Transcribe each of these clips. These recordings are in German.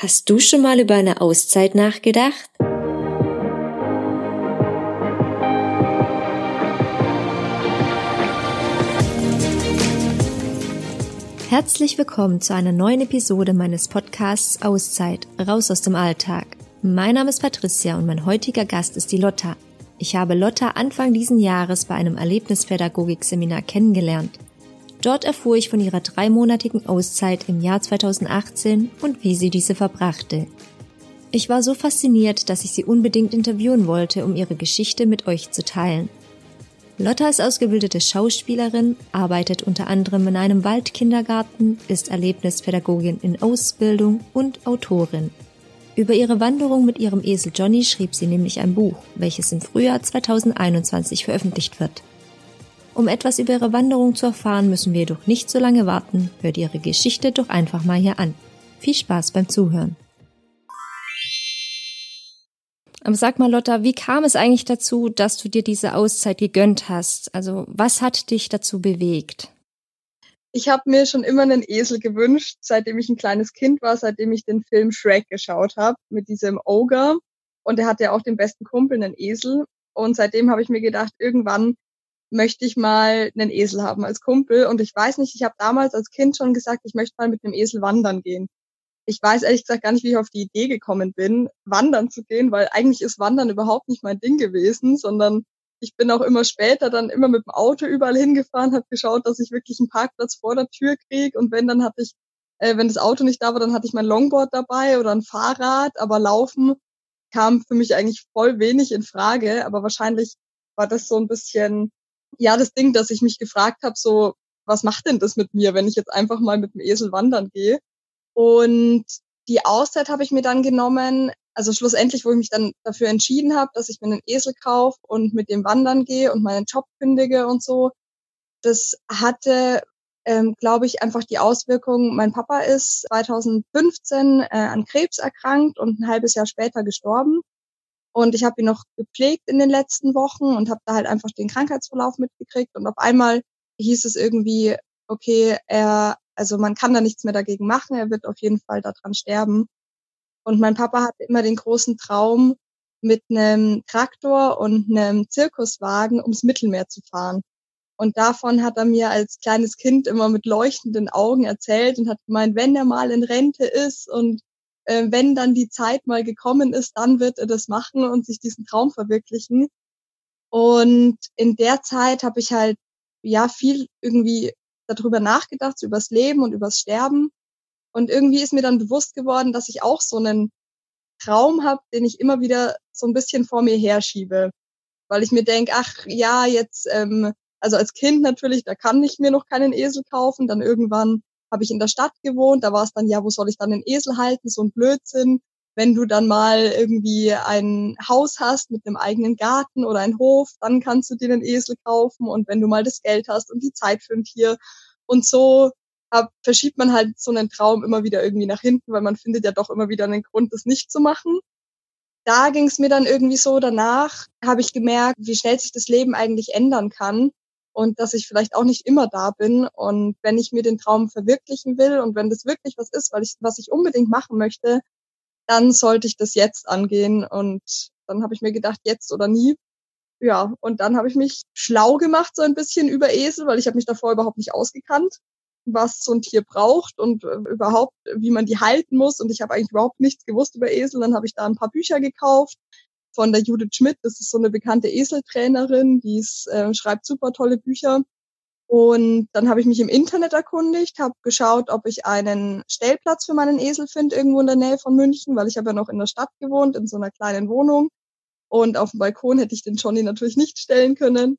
Hast du schon mal über eine Auszeit nachgedacht? Herzlich willkommen zu einer neuen Episode meines Podcasts Auszeit, raus aus dem Alltag. Mein Name ist Patricia und mein heutiger Gast ist die Lotta. Ich habe Lotta Anfang diesen Jahres bei einem Erlebnispädagogik-Seminar kennengelernt. Dort erfuhr ich von ihrer dreimonatigen Auszeit im Jahr 2018 und wie sie diese verbrachte. Ich war so fasziniert, dass ich sie unbedingt interviewen wollte, um ihre Geschichte mit euch zu teilen. Lotta ist ausgebildete Schauspielerin, arbeitet unter anderem in einem Waldkindergarten, ist Erlebnispädagogin in Ausbildung und Autorin. Über ihre Wanderung mit ihrem Esel Johnny schrieb sie nämlich ein Buch, welches im Frühjahr 2021 veröffentlicht wird. Um etwas über ihre Wanderung zu erfahren, müssen wir jedoch nicht so lange warten. Hört ihre Geschichte doch einfach mal hier an. Viel Spaß beim Zuhören. Aber sag mal, Lotta, wie kam es eigentlich dazu, dass du dir diese Auszeit gegönnt hast? Also, was hat dich dazu bewegt? Ich habe mir schon immer einen Esel gewünscht, seitdem ich ein kleines Kind war, seitdem ich den Film Shrek geschaut habe mit diesem Ogre. Und er hatte ja auch den besten Kumpel, einen Esel. Und seitdem habe ich mir gedacht, irgendwann möchte ich mal einen Esel haben als Kumpel. Und ich weiß nicht, ich habe damals als Kind schon gesagt, ich möchte mal mit einem Esel wandern gehen. Ich weiß ehrlich gesagt gar nicht, wie ich auf die Idee gekommen bin, wandern zu gehen, weil eigentlich ist Wandern überhaupt nicht mein Ding gewesen, sondern ich bin auch immer später dann immer mit dem Auto überall hingefahren, habe geschaut, dass ich wirklich einen Parkplatz vor der Tür kriege. Und wenn, dann hatte ich, äh, wenn das Auto nicht da war, dann hatte ich mein Longboard dabei oder ein Fahrrad. Aber Laufen kam für mich eigentlich voll wenig in Frage. Aber wahrscheinlich war das so ein bisschen ja das Ding, dass ich mich gefragt habe, so, was macht denn das mit mir, wenn ich jetzt einfach mal mit dem Esel wandern gehe? Und die Auszeit habe ich mir dann genommen, also schlussendlich, wo ich mich dann dafür entschieden habe, dass ich mir einen Esel kaufe und mit dem wandern gehe und meinen Job kündige und so. Das hatte, ähm, glaube ich, einfach die Auswirkung, mein Papa ist 2015 äh, an Krebs erkrankt und ein halbes Jahr später gestorben. Und ich habe ihn noch gepflegt in den letzten Wochen und habe da halt einfach den Krankheitsverlauf mitgekriegt. Und auf einmal hieß es irgendwie, okay, er, also man kann da nichts mehr dagegen machen, er wird auf jeden Fall daran sterben. Und mein Papa hatte immer den großen Traum, mit einem Traktor und einem Zirkuswagen ums Mittelmeer zu fahren. Und davon hat er mir als kleines Kind immer mit leuchtenden Augen erzählt und hat gemeint, wenn er mal in Rente ist und äh, wenn dann die Zeit mal gekommen ist, dann wird er das machen und sich diesen Traum verwirklichen. Und in der Zeit habe ich halt ja viel irgendwie darüber nachgedacht, so übers Leben und übers Sterben. Und irgendwie ist mir dann bewusst geworden, dass ich auch so einen Traum habe, den ich immer wieder so ein bisschen vor mir herschiebe. Weil ich mir denke, ach ja, jetzt, ähm, also als Kind natürlich, da kann ich mir noch keinen Esel kaufen. Dann irgendwann habe ich in der Stadt gewohnt, da war es dann, ja, wo soll ich dann den Esel halten? So ein Blödsinn. Wenn du dann mal irgendwie ein Haus hast mit einem eigenen Garten oder ein Hof, dann kannst du dir den Esel kaufen. Und wenn du mal das Geld hast und die Zeit für ein Tier und so ab, verschiebt man halt so einen Traum immer wieder irgendwie nach hinten, weil man findet ja doch immer wieder einen Grund, das nicht zu machen. Da ging es mir dann irgendwie so, danach habe ich gemerkt, wie schnell sich das Leben eigentlich ändern kann und dass ich vielleicht auch nicht immer da bin. Und wenn ich mir den Traum verwirklichen will und wenn das wirklich was ist, weil ich, was ich unbedingt machen möchte, dann sollte ich das jetzt angehen. Und dann habe ich mir gedacht, jetzt oder nie. Ja, und dann habe ich mich schlau gemacht so ein bisschen über Esel, weil ich habe mich davor überhaupt nicht ausgekannt, was so ein Tier braucht und äh, überhaupt, wie man die halten muss. Und ich habe eigentlich überhaupt nichts gewusst über Esel. Dann habe ich da ein paar Bücher gekauft von der Judith Schmidt. Das ist so eine bekannte Eseltrainerin, die ist, äh, schreibt super tolle Bücher. Und dann habe ich mich im Internet erkundigt, habe geschaut, ob ich einen Stellplatz für meinen Esel finde, irgendwo in der Nähe von München, weil ich habe ja noch in der Stadt gewohnt, in so einer kleinen Wohnung. Und auf dem Balkon hätte ich den Johnny natürlich nicht stellen können.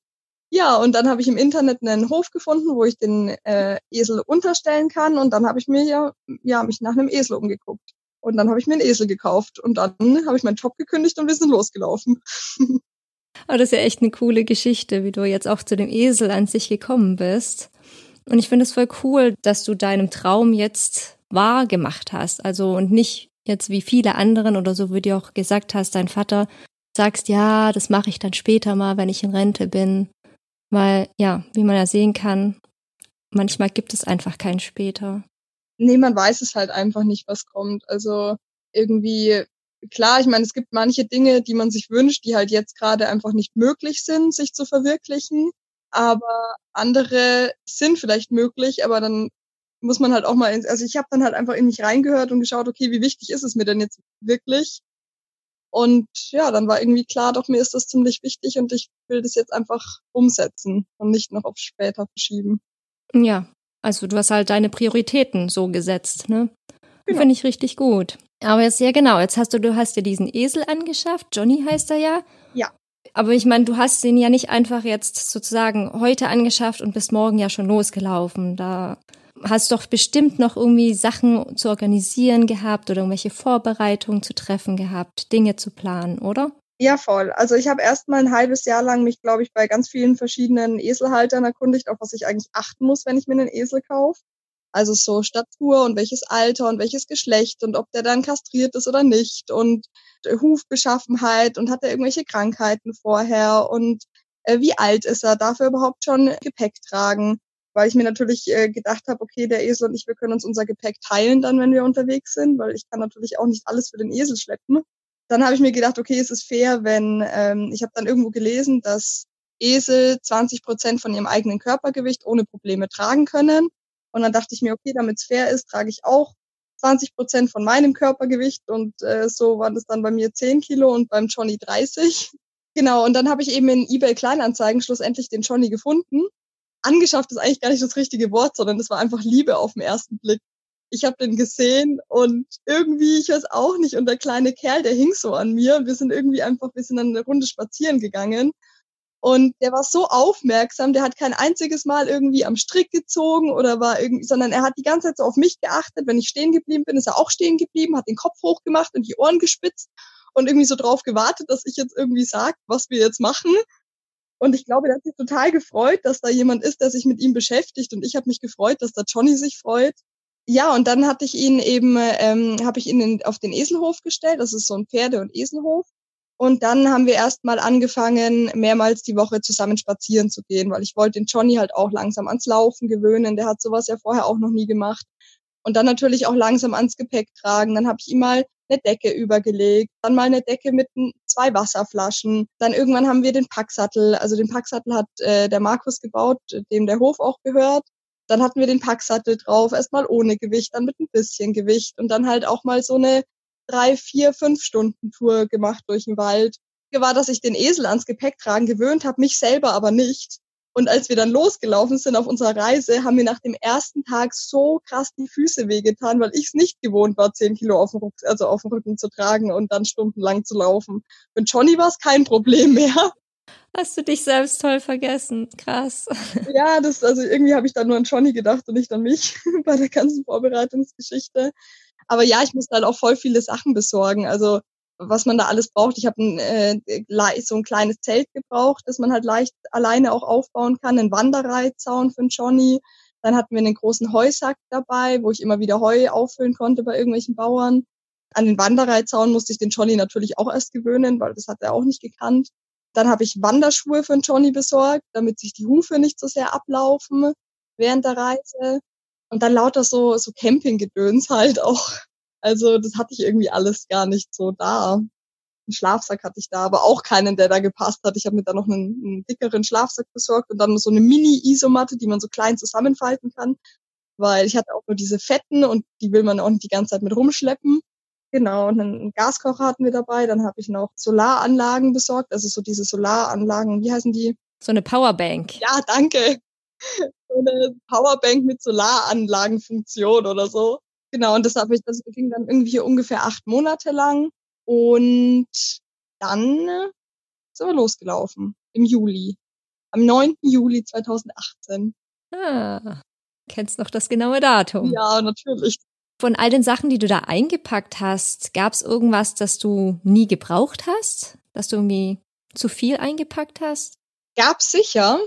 Ja, und dann habe ich im Internet einen Hof gefunden, wo ich den äh, Esel unterstellen kann. Und dann habe ich mir ja, ja mich nach einem Esel umgeguckt. Und dann habe ich mir einen Esel gekauft und dann habe ich meinen Job gekündigt und wir sind losgelaufen. Aber das ist ja echt eine coole Geschichte, wie du jetzt auch zu dem Esel an sich gekommen bist. Und ich finde es voll cool, dass du deinem Traum jetzt wahr gemacht hast. Also und nicht jetzt wie viele anderen oder so, wie du auch gesagt hast, dein Vater sagst, ja, das mache ich dann später mal, wenn ich in Rente bin. Weil, ja, wie man ja sehen kann, manchmal gibt es einfach kein später nee, man weiß es halt einfach nicht, was kommt. Also irgendwie, klar, ich meine, es gibt manche Dinge, die man sich wünscht, die halt jetzt gerade einfach nicht möglich sind, sich zu verwirklichen. Aber andere sind vielleicht möglich, aber dann muss man halt auch mal, also ich habe dann halt einfach in mich reingehört und geschaut, okay, wie wichtig ist es mir denn jetzt wirklich? Und ja, dann war irgendwie klar, doch mir ist das ziemlich wichtig und ich will das jetzt einfach umsetzen und nicht noch auf später verschieben. Ja, also du hast halt deine Prioritäten so gesetzt, ne? Genau. Finde ich richtig gut. Aber jetzt ja genau, jetzt hast du, du hast dir diesen Esel angeschafft, Johnny heißt er ja. Ja. Aber ich meine, du hast den ja nicht einfach jetzt sozusagen heute angeschafft und bis morgen ja schon losgelaufen. Da hast doch bestimmt noch irgendwie Sachen zu organisieren gehabt oder irgendwelche Vorbereitungen zu treffen gehabt, Dinge zu planen, oder? Ja, voll. Also ich habe erst mal ein halbes Jahr lang mich, glaube ich, bei ganz vielen verschiedenen Eselhaltern erkundigt, auf was ich eigentlich achten muss, wenn ich mir einen Esel kaufe. Also so Statur und welches Alter und welches Geschlecht und ob der dann kastriert ist oder nicht und Hufbeschaffenheit und hat er irgendwelche Krankheiten vorher und äh, wie alt ist er, darf er überhaupt schon Gepäck tragen? weil ich mir natürlich äh, gedacht habe, okay, der Esel und ich, wir können uns unser Gepäck teilen dann, wenn wir unterwegs sind, weil ich kann natürlich auch nicht alles für den Esel schleppen. Dann habe ich mir gedacht, okay, es ist fair, wenn ähm, ich habe dann irgendwo gelesen, dass Esel 20 Prozent von ihrem eigenen Körpergewicht ohne Probleme tragen können. Und dann dachte ich mir, okay, damit es fair ist, trage ich auch 20 Prozent von meinem Körpergewicht und äh, so waren das dann bei mir 10 Kilo und beim Johnny 30. Genau, und dann habe ich eben in eBay Kleinanzeigen schlussendlich den Johnny gefunden angeschafft ist eigentlich gar nicht das richtige Wort, sondern das war einfach Liebe auf den ersten Blick. Ich habe den gesehen und irgendwie, ich weiß auch nicht, und der kleine Kerl, der hing so an mir. Wir sind irgendwie einfach, wir sind dann eine Runde spazieren gegangen. Und der war so aufmerksam, der hat kein einziges Mal irgendwie am Strick gezogen oder war irgendwie, sondern er hat die ganze Zeit so auf mich geachtet. Wenn ich stehen geblieben bin, ist er auch stehen geblieben, hat den Kopf hochgemacht und die Ohren gespitzt und irgendwie so drauf gewartet, dass ich jetzt irgendwie sag, was wir jetzt machen. Und ich glaube, der hat sich total gefreut, dass da jemand ist, der sich mit ihm beschäftigt. Und ich habe mich gefreut, dass da Johnny sich freut. Ja, und dann hatte ich ihn eben, ähm, habe ich ihn auf den Eselhof gestellt. Das ist so ein Pferde- und Eselhof. Und dann haben wir erst mal angefangen, mehrmals die Woche zusammen spazieren zu gehen, weil ich wollte den Johnny halt auch langsam ans Laufen gewöhnen. Der hat sowas ja vorher auch noch nie gemacht. Und dann natürlich auch langsam ans Gepäck tragen. Dann habe ich ihm mal eine Decke übergelegt, dann mal eine Decke mit zwei Wasserflaschen. Dann irgendwann haben wir den Packsattel, also den Packsattel hat äh, der Markus gebaut, dem der Hof auch gehört. Dann hatten wir den Packsattel drauf, erstmal ohne Gewicht, dann mit ein bisschen Gewicht und dann halt auch mal so eine drei, vier, fünf Stunden Tour gemacht durch den Wald. War, dass ich den Esel ans Gepäck tragen gewöhnt habe, mich selber aber nicht. Und als wir dann losgelaufen sind auf unserer Reise, haben mir nach dem ersten Tag so krass die Füße wehgetan, weil ich es nicht gewohnt war, zehn Kilo auf dem, Ruck, also auf dem Rücken zu tragen und dann stundenlang zu laufen. Für Johnny war es kein Problem mehr. Hast du dich selbst toll vergessen? Krass. Ja, das, also irgendwie habe ich da nur an Johnny gedacht und nicht an mich bei der ganzen Vorbereitungsgeschichte. Aber ja, ich musste halt auch voll viele Sachen besorgen. Also was man da alles braucht. Ich habe äh, so ein kleines Zelt gebraucht, das man halt leicht alleine auch aufbauen kann, einen Wanderreizaun für den Johnny. Dann hatten wir einen großen Heusack dabei, wo ich immer wieder Heu auffüllen konnte bei irgendwelchen Bauern. An den Wanderreizaun musste ich den Johnny natürlich auch erst gewöhnen, weil das hat er auch nicht gekannt. Dann habe ich Wanderschuhe für Johnny besorgt, damit sich die Hufe nicht so sehr ablaufen während der Reise. Und dann lauter so, so Campinggedöns halt auch. Also das hatte ich irgendwie alles gar nicht so da. Einen Schlafsack hatte ich da, aber auch keinen, der da gepasst hat. Ich habe mir da noch einen, einen dickeren Schlafsack besorgt und dann so eine Mini-Isomatte, die man so klein zusammenfalten kann. Weil ich hatte auch nur diese fetten und die will man auch nicht die ganze Zeit mit rumschleppen. Genau, und einen Gaskocher hatten wir dabei. Dann habe ich noch Solaranlagen besorgt, also so diese Solaranlagen, wie heißen die? So eine Powerbank. Ja, danke. So eine Powerbank mit Solaranlagenfunktion oder so. Genau, und das, habe ich, das ging dann irgendwie ungefähr acht Monate lang. Und dann sind wir losgelaufen im Juli. Am 9. Juli 2018. Ah, kennst noch das genaue Datum? Ja, natürlich. Von all den Sachen, die du da eingepackt hast, gab es irgendwas, das du nie gebraucht hast? Dass du irgendwie zu viel eingepackt hast? Gab sicher.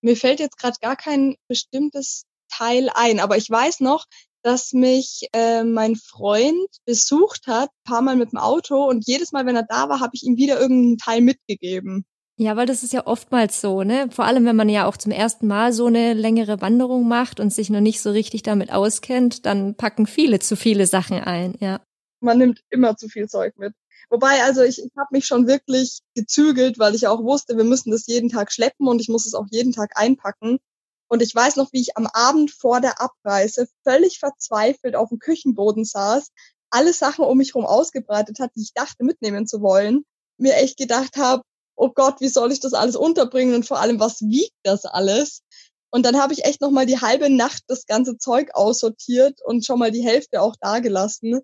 Mir fällt jetzt gerade gar kein bestimmtes Teil ein, aber ich weiß noch, dass mich äh, mein Freund besucht hat, paar Mal mit dem Auto und jedes Mal, wenn er da war, habe ich ihm wieder irgendeinen Teil mitgegeben. Ja, weil das ist ja oftmals so, ne? Vor allem, wenn man ja auch zum ersten Mal so eine längere Wanderung macht und sich noch nicht so richtig damit auskennt, dann packen viele zu viele Sachen ein, ja. man nimmt immer zu viel Zeug mit. Wobei, also ich, ich habe mich schon wirklich gezügelt, weil ich auch wusste, wir müssen das jeden Tag schleppen und ich muss es auch jeden Tag einpacken. Und ich weiß noch, wie ich am Abend vor der Abreise völlig verzweifelt auf dem Küchenboden saß, alle Sachen um mich herum ausgebreitet hat, die ich dachte mitnehmen zu wollen, mir echt gedacht habe, oh Gott, wie soll ich das alles unterbringen und vor allem, was wiegt das alles? Und dann habe ich echt noch mal die halbe Nacht das ganze Zeug aussortiert und schon mal die Hälfte auch dagelassen.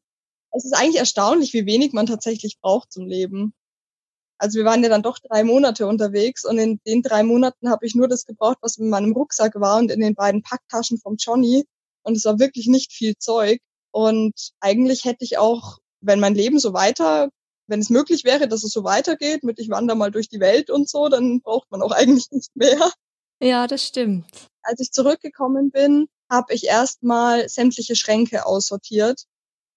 Es ist eigentlich erstaunlich, wie wenig man tatsächlich braucht zum Leben. Also wir waren ja dann doch drei Monate unterwegs und in den drei Monaten habe ich nur das gebraucht, was in meinem Rucksack war und in den beiden Packtaschen vom Johnny. Und es war wirklich nicht viel Zeug. Und eigentlich hätte ich auch, wenn mein Leben so weiter, wenn es möglich wäre, dass es so weitergeht, mit ich wandere mal durch die Welt und so, dann braucht man auch eigentlich nicht mehr. Ja, das stimmt. Als ich zurückgekommen bin, habe ich erstmal sämtliche Schränke aussortiert,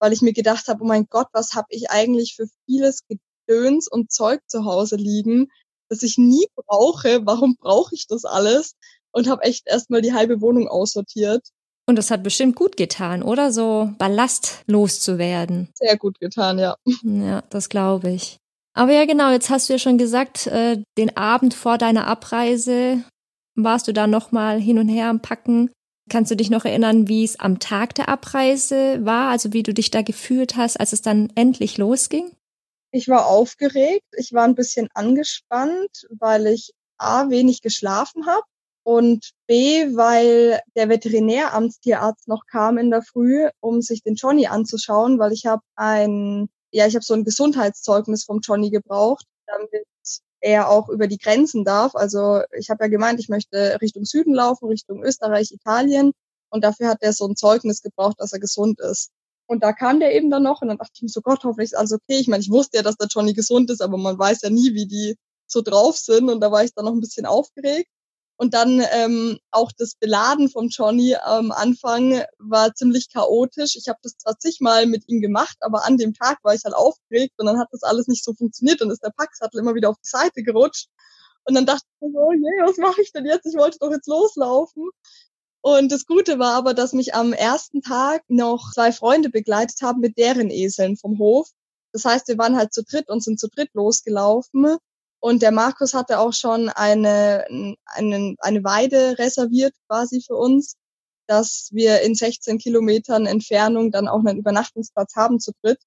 weil ich mir gedacht habe, oh mein Gott, was habe ich eigentlich für vieles Gedöns und Zeug zu Hause liegen, das ich nie brauche. Warum brauche ich das alles? Und habe echt erstmal die halbe Wohnung aussortiert. Und das hat bestimmt gut getan, oder? So Ballast loszuwerden. Sehr gut getan, ja. Ja, das glaube ich. Aber ja, genau, jetzt hast du ja schon gesagt, äh, den Abend vor deiner Abreise warst du da nochmal hin und her am Packen. Kannst du dich noch erinnern, wie es am Tag der Abreise war? Also wie du dich da gefühlt hast, als es dann endlich losging? Ich war aufgeregt, ich war ein bisschen angespannt, weil ich A wenig geschlafen habe und B, weil der Veterinäramtstierarzt noch kam in der Früh, um sich den Johnny anzuschauen, weil ich habe ein, ja, ich habe so ein Gesundheitszeugnis vom Johnny gebraucht, damit er auch über die Grenzen darf. Also ich habe ja gemeint, ich möchte Richtung Süden laufen, Richtung Österreich, Italien. Und dafür hat er so ein Zeugnis gebraucht, dass er gesund ist. Und da kam der eben dann noch und dann dachte ich mir so, Gott, hoffentlich ist alles okay. Ich meine, ich wusste ja, dass der Johnny gesund ist, aber man weiß ja nie, wie die so drauf sind. Und da war ich dann noch ein bisschen aufgeregt. Und dann ähm, auch das Beladen vom Johnny am Anfang war ziemlich chaotisch. Ich habe das zwar zigmal mit ihm gemacht, aber an dem Tag war ich halt aufgeregt und dann hat das alles nicht so funktioniert und ist der Packsattel immer wieder auf die Seite gerutscht. Und dann dachte ich so, oh je, was mache ich denn jetzt? Ich wollte doch jetzt loslaufen. Und das Gute war aber, dass mich am ersten Tag noch zwei Freunde begleitet haben mit deren Eseln vom Hof. Das heißt, wir waren halt zu dritt und sind zu dritt losgelaufen. Und der Markus hatte auch schon eine, eine, eine Weide reserviert quasi für uns, dass wir in 16 Kilometern Entfernung dann auch einen Übernachtungsplatz haben zu dritt.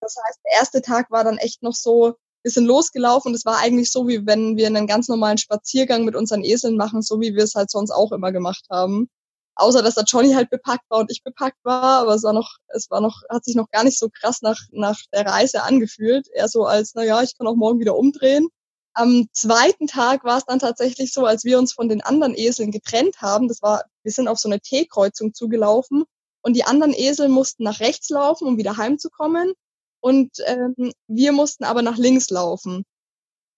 Das heißt, der erste Tag war dann echt noch so, sind losgelaufen es war eigentlich so, wie wenn wir einen ganz normalen Spaziergang mit unseren Eseln machen, so wie wir es halt sonst auch immer gemacht haben. Außer dass der Johnny halt bepackt war und ich bepackt war, aber es war noch, es war noch, hat sich noch gar nicht so krass nach, nach der Reise angefühlt. Eher so als, na ja, ich kann auch morgen wieder umdrehen. Am zweiten Tag war es dann tatsächlich so, als wir uns von den anderen Eseln getrennt haben. Das war, wir sind auf so eine T-Kreuzung zugelaufen und die anderen Esel mussten nach rechts laufen, um wieder heimzukommen. Und ähm, wir mussten aber nach links laufen.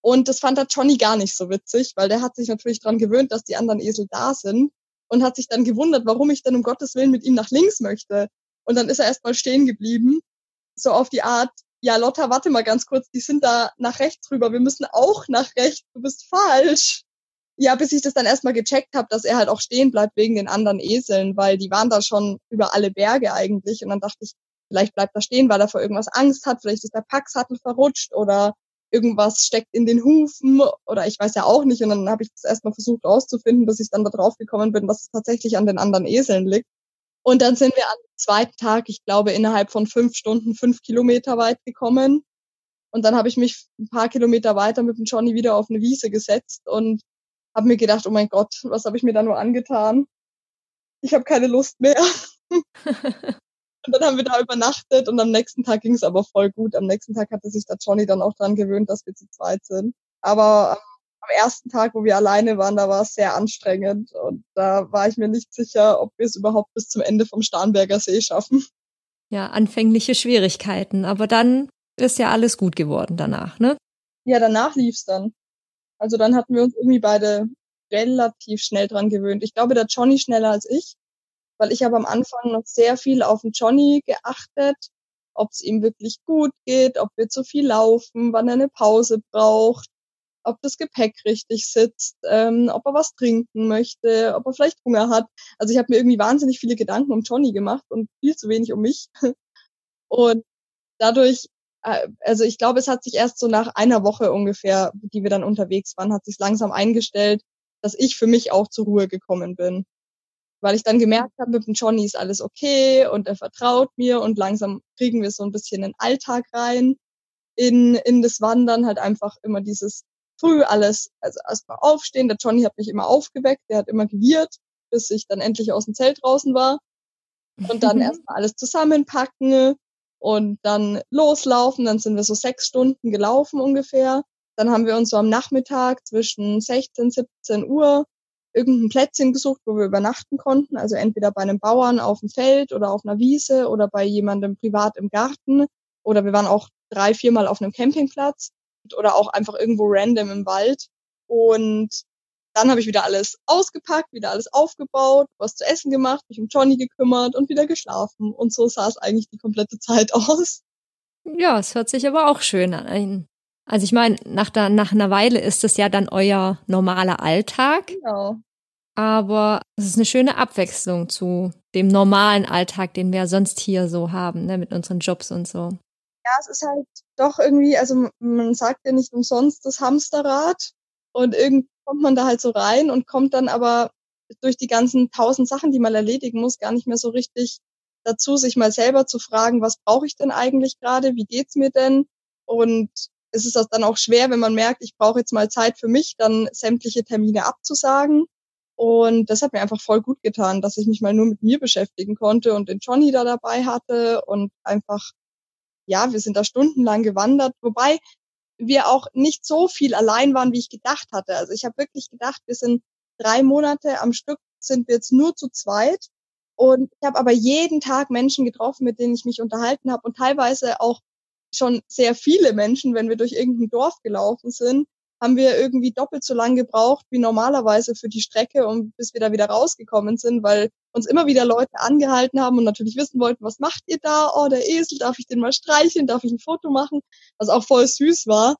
Und das fand der Johnny gar nicht so witzig, weil der hat sich natürlich dran gewöhnt, dass die anderen Esel da sind und hat sich dann gewundert, warum ich denn um Gottes Willen mit ihm nach links möchte. Und dann ist er erstmal stehen geblieben, so auf die Art, ja, Lotta, warte mal ganz kurz, die sind da nach rechts rüber, wir müssen auch nach rechts, du bist falsch. Ja, bis ich das dann erstmal gecheckt habe, dass er halt auch stehen bleibt wegen den anderen Eseln, weil die waren da schon über alle Berge eigentlich. Und dann dachte ich, vielleicht bleibt er stehen, weil er vor irgendwas Angst hat, vielleicht ist der Packsattel verrutscht oder irgendwas steckt in den Hufen oder ich weiß ja auch nicht. Und dann habe ich das erstmal versucht rauszufinden, bis ich dann da drauf gekommen bin, was es tatsächlich an den anderen Eseln liegt. Und dann sind wir am zweiten Tag, ich glaube, innerhalb von fünf Stunden fünf Kilometer weit gekommen. Und dann habe ich mich ein paar Kilometer weiter mit dem Johnny wieder auf eine Wiese gesetzt und habe mir gedacht, oh mein Gott, was habe ich mir da nur angetan? Ich habe keine Lust mehr. Und dann haben wir da übernachtet und am nächsten Tag ging es aber voll gut. Am nächsten Tag hatte sich der Johnny dann auch dran gewöhnt, dass wir zu zweit sind. Aber am ersten Tag, wo wir alleine waren, da war es sehr anstrengend und da war ich mir nicht sicher, ob wir es überhaupt bis zum Ende vom Starnberger See schaffen. Ja, anfängliche Schwierigkeiten, aber dann ist ja alles gut geworden danach, ne? Ja, danach lief's dann. Also dann hatten wir uns irgendwie beide relativ schnell dran gewöhnt. Ich glaube, der Johnny schneller als ich weil ich habe am Anfang noch sehr viel auf den Johnny geachtet, ob es ihm wirklich gut geht, ob wir zu viel laufen, wann er eine Pause braucht, ob das Gepäck richtig sitzt, ähm, ob er was trinken möchte, ob er vielleicht Hunger hat. Also ich habe mir irgendwie wahnsinnig viele Gedanken um Johnny gemacht und viel zu wenig um mich. Und dadurch, äh, also ich glaube, es hat sich erst so nach einer Woche ungefähr, die wir dann unterwegs waren, hat sich langsam eingestellt, dass ich für mich auch zur Ruhe gekommen bin. Weil ich dann gemerkt habe, mit dem Johnny ist alles okay und er vertraut mir und langsam kriegen wir so ein bisschen den Alltag rein in, in das Wandern, halt einfach immer dieses früh alles, also erstmal aufstehen. Der Johnny hat mich immer aufgeweckt, der hat immer gewirrt, bis ich dann endlich aus dem Zelt draußen war. Und dann erstmal alles zusammenpacken und dann loslaufen. Dann sind wir so sechs Stunden gelaufen ungefähr. Dann haben wir uns so am Nachmittag zwischen 16, 17 Uhr irgendein Plätzchen gesucht, wo wir übernachten konnten. Also entweder bei einem Bauern auf dem Feld oder auf einer Wiese oder bei jemandem privat im Garten. Oder wir waren auch drei, viermal auf einem Campingplatz oder auch einfach irgendwo random im Wald. Und dann habe ich wieder alles ausgepackt, wieder alles aufgebaut, was zu essen gemacht, mich um Johnny gekümmert und wieder geschlafen. Und so sah es eigentlich die komplette Zeit aus. Ja, es hört sich aber auch schön an. Also ich meine, nach, der, nach einer Weile ist es ja dann euer normaler Alltag. Genau. Aber es ist eine schöne Abwechslung zu dem normalen Alltag, den wir sonst hier so haben, ne, mit unseren Jobs und so. Ja, es ist halt doch irgendwie, also man sagt ja nicht umsonst das Hamsterrad. Und irgendwie kommt man da halt so rein und kommt dann aber durch die ganzen tausend Sachen, die man erledigen muss, gar nicht mehr so richtig dazu, sich mal selber zu fragen, was brauche ich denn eigentlich gerade, wie geht's mir denn? Und es ist dann auch schwer, wenn man merkt, ich brauche jetzt mal Zeit für mich, dann sämtliche Termine abzusagen. Und das hat mir einfach voll gut getan, dass ich mich mal nur mit mir beschäftigen konnte und den Johnny da dabei hatte und einfach, ja, wir sind da stundenlang gewandert, wobei wir auch nicht so viel allein waren, wie ich gedacht hatte. Also ich habe wirklich gedacht, wir sind drei Monate am Stück, sind wir jetzt nur zu zweit. Und ich habe aber jeden Tag Menschen getroffen, mit denen ich mich unterhalten habe und teilweise auch schon sehr viele Menschen, wenn wir durch irgendein Dorf gelaufen sind, haben wir irgendwie doppelt so lang gebraucht wie normalerweise für die Strecke und bis wir da wieder rausgekommen sind, weil uns immer wieder Leute angehalten haben und natürlich wissen wollten, was macht ihr da? Oh, der Esel, darf ich den mal streicheln? Darf ich ein Foto machen? Was auch voll süß war.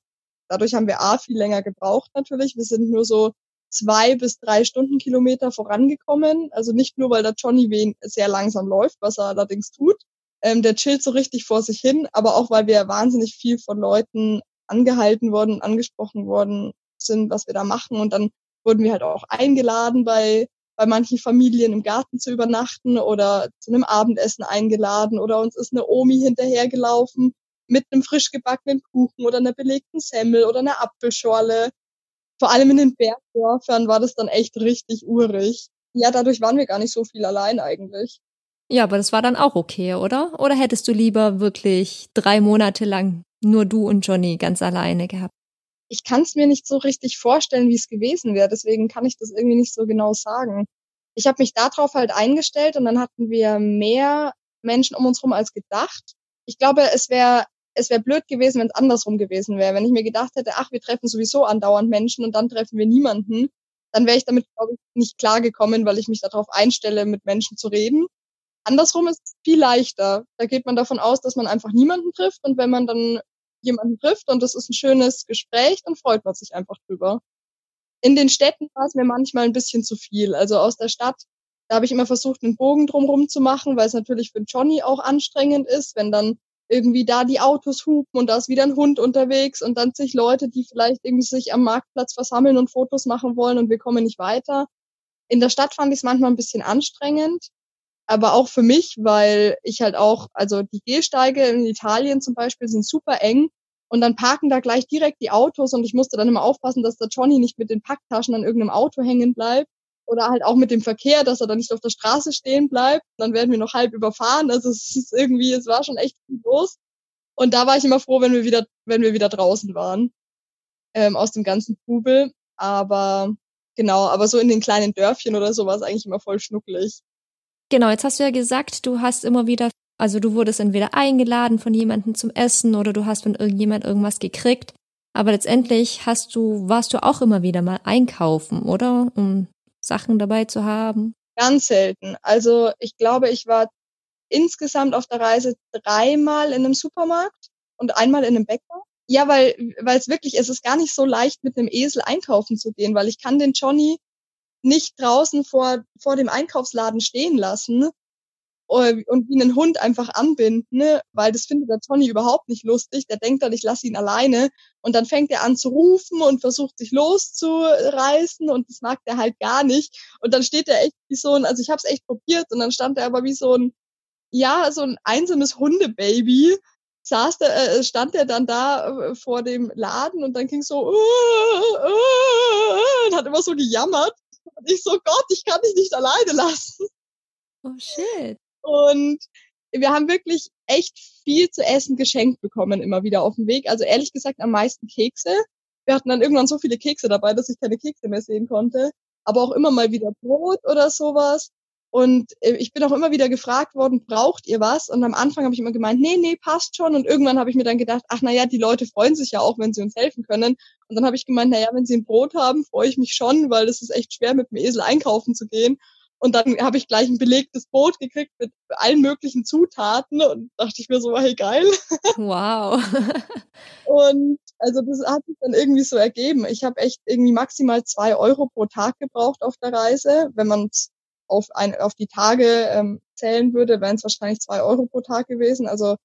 Dadurch haben wir A viel länger gebraucht natürlich. Wir sind nur so zwei bis drei Stundenkilometer vorangekommen. Also nicht nur, weil der Johnny Wen sehr langsam läuft, was er allerdings tut. Ähm, der chillt so richtig vor sich hin, aber auch weil wir wahnsinnig viel von Leuten angehalten worden, angesprochen worden sind, was wir da machen. Und dann wurden wir halt auch eingeladen bei, bei manchen Familien im Garten zu übernachten oder zu einem Abendessen eingeladen oder uns ist eine Omi hinterhergelaufen mit einem frisch gebackenen Kuchen oder einer belegten Semmel oder einer Apfelschorle. Vor allem in den Bergdörfern war das dann echt richtig urig. Ja, dadurch waren wir gar nicht so viel allein eigentlich. Ja, aber das war dann auch okay, oder? Oder hättest du lieber wirklich drei Monate lang nur du und Johnny ganz alleine gehabt? Ich kann es mir nicht so richtig vorstellen, wie es gewesen wäre. Deswegen kann ich das irgendwie nicht so genau sagen. Ich habe mich darauf halt eingestellt und dann hatten wir mehr Menschen um uns rum als gedacht. Ich glaube, es wäre es wäre blöd gewesen, wenn es andersrum gewesen wäre. Wenn ich mir gedacht hätte, ach, wir treffen sowieso andauernd Menschen und dann treffen wir niemanden, dann wäre ich damit, glaube ich, nicht klargekommen, weil ich mich darauf einstelle, mit Menschen zu reden. Andersrum ist es viel leichter. Da geht man davon aus, dass man einfach niemanden trifft und wenn man dann jemanden trifft und das ist ein schönes Gespräch, dann freut man sich einfach drüber. In den Städten war es mir manchmal ein bisschen zu viel. Also aus der Stadt, da habe ich immer versucht, einen Bogen drumherum zu machen, weil es natürlich für Johnny auch anstrengend ist, wenn dann irgendwie da die Autos hupen und da ist wieder ein Hund unterwegs und dann sich Leute, die vielleicht irgendwie sich am Marktplatz versammeln und Fotos machen wollen und wir kommen nicht weiter. In der Stadt fand ich es manchmal ein bisschen anstrengend aber auch für mich, weil ich halt auch, also die Gehsteige in Italien zum Beispiel sind super eng und dann parken da gleich direkt die Autos und ich musste dann immer aufpassen, dass der Johnny nicht mit den Packtaschen an irgendeinem Auto hängen bleibt oder halt auch mit dem Verkehr, dass er dann nicht auf der Straße stehen bleibt. Dann werden wir noch halb überfahren. Also es ist irgendwie, es war schon echt viel los. Und da war ich immer froh, wenn wir wieder, wenn wir wieder draußen waren ähm, aus dem ganzen Trubel. Aber genau, aber so in den kleinen Dörfchen oder so war es eigentlich immer voll schnucklig. Genau, jetzt hast du ja gesagt, du hast immer wieder, also du wurdest entweder eingeladen von jemandem zum Essen oder du hast von irgendjemand irgendwas gekriegt. Aber letztendlich hast du, warst du auch immer wieder mal einkaufen, oder? Um Sachen dabei zu haben. Ganz selten. Also ich glaube, ich war insgesamt auf der Reise dreimal in einem Supermarkt und einmal in einem Bäcker. Ja, weil weil es wirklich, es ist gar nicht so leicht, mit einem Esel einkaufen zu gehen, weil ich kann den Johnny nicht draußen vor, vor dem Einkaufsladen stehen lassen. äh, und wie einen Hund einfach anbinden, ne? weil das findet der Tony überhaupt nicht lustig. Der denkt dann, ich lasse ihn alleine und dann fängt er an zu rufen und versucht sich loszureißen und das mag der halt gar nicht. Und dann steht er echt wie so ein, also ich habe es echt probiert und dann stand er aber wie so ein, ja, so ein einsames Hundebaby saß der, äh, stand er dann da äh, vor dem Laden und dann ging so uh, uh, und hat immer so gejammert. Und ich so, Gott, ich kann dich nicht alleine lassen. Oh shit. Und wir haben wirklich echt viel zu essen geschenkt bekommen, immer wieder auf dem Weg. Also ehrlich gesagt am meisten Kekse. Wir hatten dann irgendwann so viele Kekse dabei, dass ich keine Kekse mehr sehen konnte. Aber auch immer mal wieder Brot oder sowas. Und äh, ich bin auch immer wieder gefragt worden, braucht ihr was? Und am Anfang habe ich immer gemeint, nee, nee, passt schon. Und irgendwann habe ich mir dann gedacht, ach na ja, die Leute freuen sich ja auch, wenn sie uns helfen können. Und dann habe ich gemeint, na ja, wenn sie ein Brot haben, freue ich mich schon, weil es ist echt schwer, mit dem Esel einkaufen zu gehen. Und dann habe ich gleich ein belegtes Boot gekriegt mit allen möglichen Zutaten und dachte ich mir so, hey geil. Wow. und also das hat sich dann irgendwie so ergeben. Ich habe echt irgendwie maximal zwei Euro pro Tag gebraucht auf der Reise. Wenn man es auf, ein, auf die Tage ähm, zählen würde, wären es wahrscheinlich zwei Euro pro Tag gewesen. Also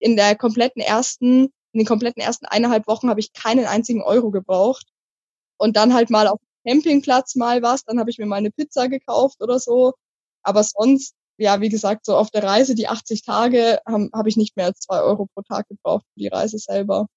in der kompletten ersten, in den kompletten ersten eineinhalb Wochen habe ich keinen einzigen Euro gebraucht. Und dann halt mal auf Campingplatz mal was, dann habe ich mir mal eine Pizza gekauft oder so. Aber sonst, ja, wie gesagt, so auf der Reise, die 80 Tage, habe hab ich nicht mehr als zwei Euro pro Tag gebraucht für die Reise selber.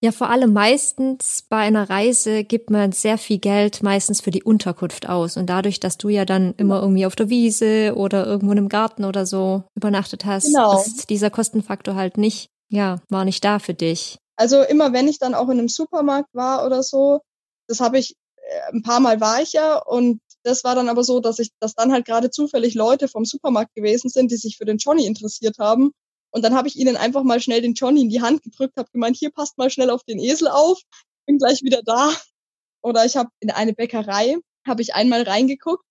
Ja, vor allem meistens bei einer Reise gibt man sehr viel Geld meistens für die Unterkunft aus. Und dadurch, dass du ja dann immer irgendwie auf der Wiese oder irgendwo im Garten oder so übernachtet hast, genau. ist dieser Kostenfaktor halt nicht, ja, war nicht da für dich. Also immer wenn ich dann auch in einem Supermarkt war oder so, das habe ich äh, ein paar Mal war ich ja und das war dann aber so, dass ich, dass dann halt gerade zufällig Leute vom Supermarkt gewesen sind, die sich für den Johnny interessiert haben. Und dann habe ich ihnen einfach mal schnell den Johnny in die Hand gedrückt, habe gemeint, hier passt mal schnell auf den Esel auf, bin gleich wieder da. Oder ich habe in eine Bäckerei, habe ich einmal reingeguckt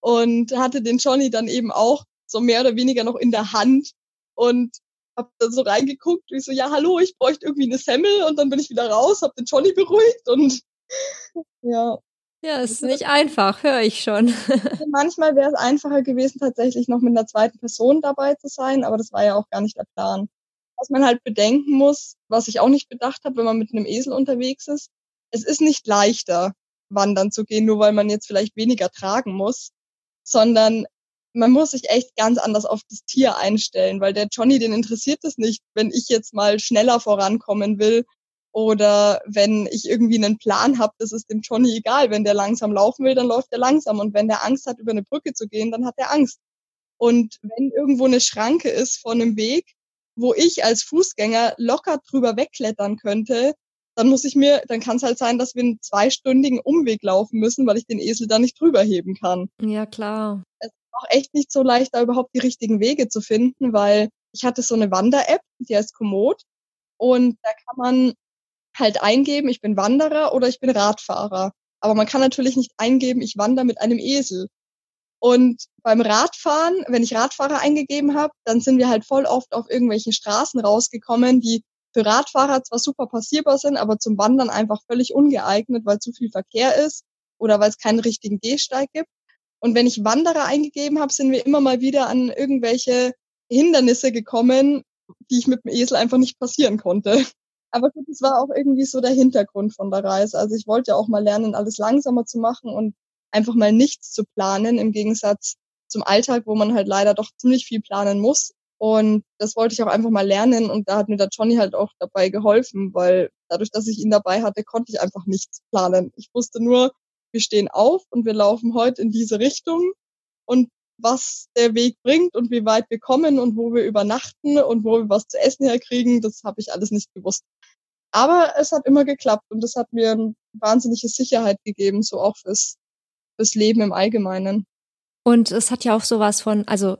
und hatte den Johnny dann eben auch so mehr oder weniger noch in der Hand und habe dann so reingeguckt, wie so, ja, hallo, ich bräuchte irgendwie eine Semmel und dann bin ich wieder raus, habe den Johnny beruhigt und ja. Ja, ist nicht einfach, höre ich schon. Manchmal wäre es einfacher gewesen, tatsächlich noch mit einer zweiten Person dabei zu sein, aber das war ja auch gar nicht der Plan. Was man halt bedenken muss, was ich auch nicht bedacht habe, wenn man mit einem Esel unterwegs ist, es ist nicht leichter, wandern zu gehen, nur weil man jetzt vielleicht weniger tragen muss, sondern man muss sich echt ganz anders auf das Tier einstellen, weil der Johnny, den interessiert es nicht, wenn ich jetzt mal schneller vorankommen will oder wenn ich irgendwie einen Plan habe, das ist dem Johnny egal. Wenn der langsam laufen will, dann läuft er langsam. Und wenn der Angst hat, über eine Brücke zu gehen, dann hat er Angst. Und wenn irgendwo eine Schranke ist von einem Weg, wo ich als Fußgänger locker drüber wegklettern könnte, dann muss ich mir, dann kann es halt sein, dass wir einen zweistündigen Umweg laufen müssen, weil ich den Esel da nicht drüber heben kann. Ja, klar. Es ist auch echt nicht so leicht, da überhaupt die richtigen Wege zu finden, weil ich hatte so eine Wander-App, die heißt Komoot. Und da kann man halt eingeben, ich bin Wanderer oder ich bin Radfahrer. Aber man kann natürlich nicht eingeben, ich wandere mit einem Esel. Und beim Radfahren, wenn ich Radfahrer eingegeben habe, dann sind wir halt voll oft auf irgendwelchen Straßen rausgekommen, die für Radfahrer zwar super passierbar sind, aber zum Wandern einfach völlig ungeeignet, weil zu viel Verkehr ist oder weil es keinen richtigen Gehsteig gibt. Und wenn ich Wanderer eingegeben habe, sind wir immer mal wieder an irgendwelche Hindernisse gekommen, die ich mit dem Esel einfach nicht passieren konnte. Aber gut, das war auch irgendwie so der Hintergrund von der Reise. Also ich wollte ja auch mal lernen, alles langsamer zu machen und einfach mal nichts zu planen, im Gegensatz zum Alltag, wo man halt leider doch ziemlich viel planen muss. Und das wollte ich auch einfach mal lernen und da hat mir der Johnny halt auch dabei geholfen, weil dadurch, dass ich ihn dabei hatte, konnte ich einfach nichts planen. Ich wusste nur, wir stehen auf und wir laufen heute in diese Richtung und was der Weg bringt und wie weit wir kommen und wo wir übernachten und wo wir was zu essen herkriegen, das habe ich alles nicht gewusst. Aber es hat immer geklappt und das hat mir eine wahnsinnige Sicherheit gegeben, so auch fürs, fürs Leben im Allgemeinen. Und es hat ja auch sowas von, also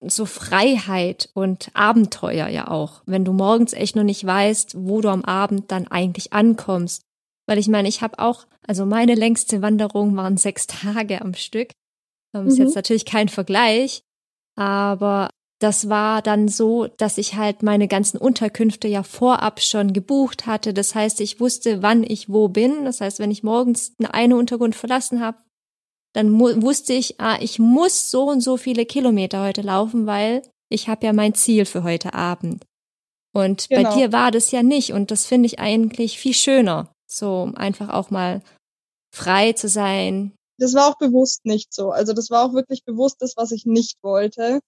so Freiheit und Abenteuer ja auch, wenn du morgens echt noch nicht weißt, wo du am Abend dann eigentlich ankommst. Weil ich meine, ich habe auch, also meine längste Wanderung waren sechs Tage am Stück. Das ähm, ist mhm. jetzt natürlich kein Vergleich, aber das war dann so, dass ich halt meine ganzen Unterkünfte ja vorab schon gebucht hatte. Das heißt, ich wusste, wann ich wo bin. Das heißt, wenn ich morgens eine Unterkunft verlassen habe, dann wusste ich, ah, ich muss so und so viele Kilometer heute laufen, weil ich habe ja mein Ziel für heute Abend. Und genau. bei dir war das ja nicht und das finde ich eigentlich viel schöner, so einfach auch mal frei zu sein. Das war auch bewusst nicht so. Also das war auch wirklich bewusst das, was ich nicht wollte,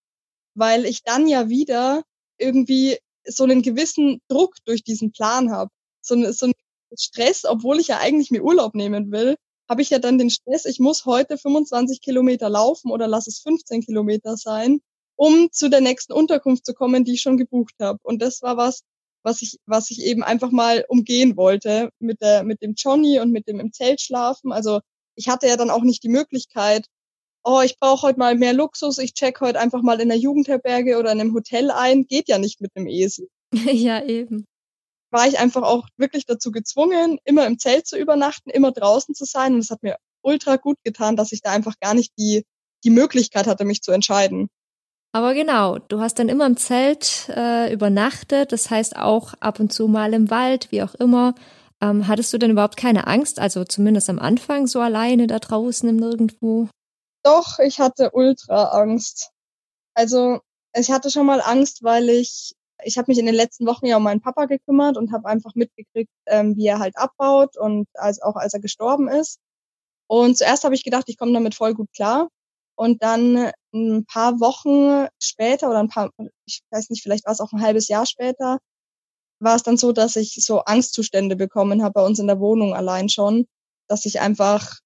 weil ich dann ja wieder irgendwie so einen gewissen Druck durch diesen Plan habe. So, so ein Stress, obwohl ich ja eigentlich mir Urlaub nehmen will, habe ich ja dann den Stress, ich muss heute 25 Kilometer laufen oder lass es 15 Kilometer sein, um zu der nächsten Unterkunft zu kommen, die ich schon gebucht habe. Und das war was, was ich, was ich eben einfach mal umgehen wollte mit der, mit dem Johnny und mit dem im Zelt schlafen. Also ich hatte ja dann auch nicht die Möglichkeit, oh, ich brauche heute mal mehr Luxus, ich check heute einfach mal in der Jugendherberge oder in einem Hotel ein. Geht ja nicht mit einem Esel. ja, eben. War ich einfach auch wirklich dazu gezwungen, immer im Zelt zu übernachten, immer draußen zu sein. Und es hat mir ultra gut getan, dass ich da einfach gar nicht die, die Möglichkeit hatte, mich zu entscheiden. Aber genau, du hast dann immer im Zelt äh, übernachtet, das heißt auch ab und zu mal im Wald, wie auch immer. Ähm, hattest du denn überhaupt keine Angst, also zumindest am Anfang so alleine da draußen im Nirgendwo? Doch, ich hatte ultra Angst. Also ich hatte schon mal Angst, weil ich, ich habe mich in den letzten Wochen ja um meinen Papa gekümmert und habe einfach mitgekriegt, ähm, wie er halt abbaut und als auch als er gestorben ist. Und zuerst habe ich gedacht, ich komme damit voll gut klar. Und dann ein paar Wochen später oder ein paar, ich weiß nicht, vielleicht war es auch ein halbes Jahr später, war es dann so, dass ich so Angstzustände bekommen habe bei uns in der Wohnung allein schon, dass ich einfach,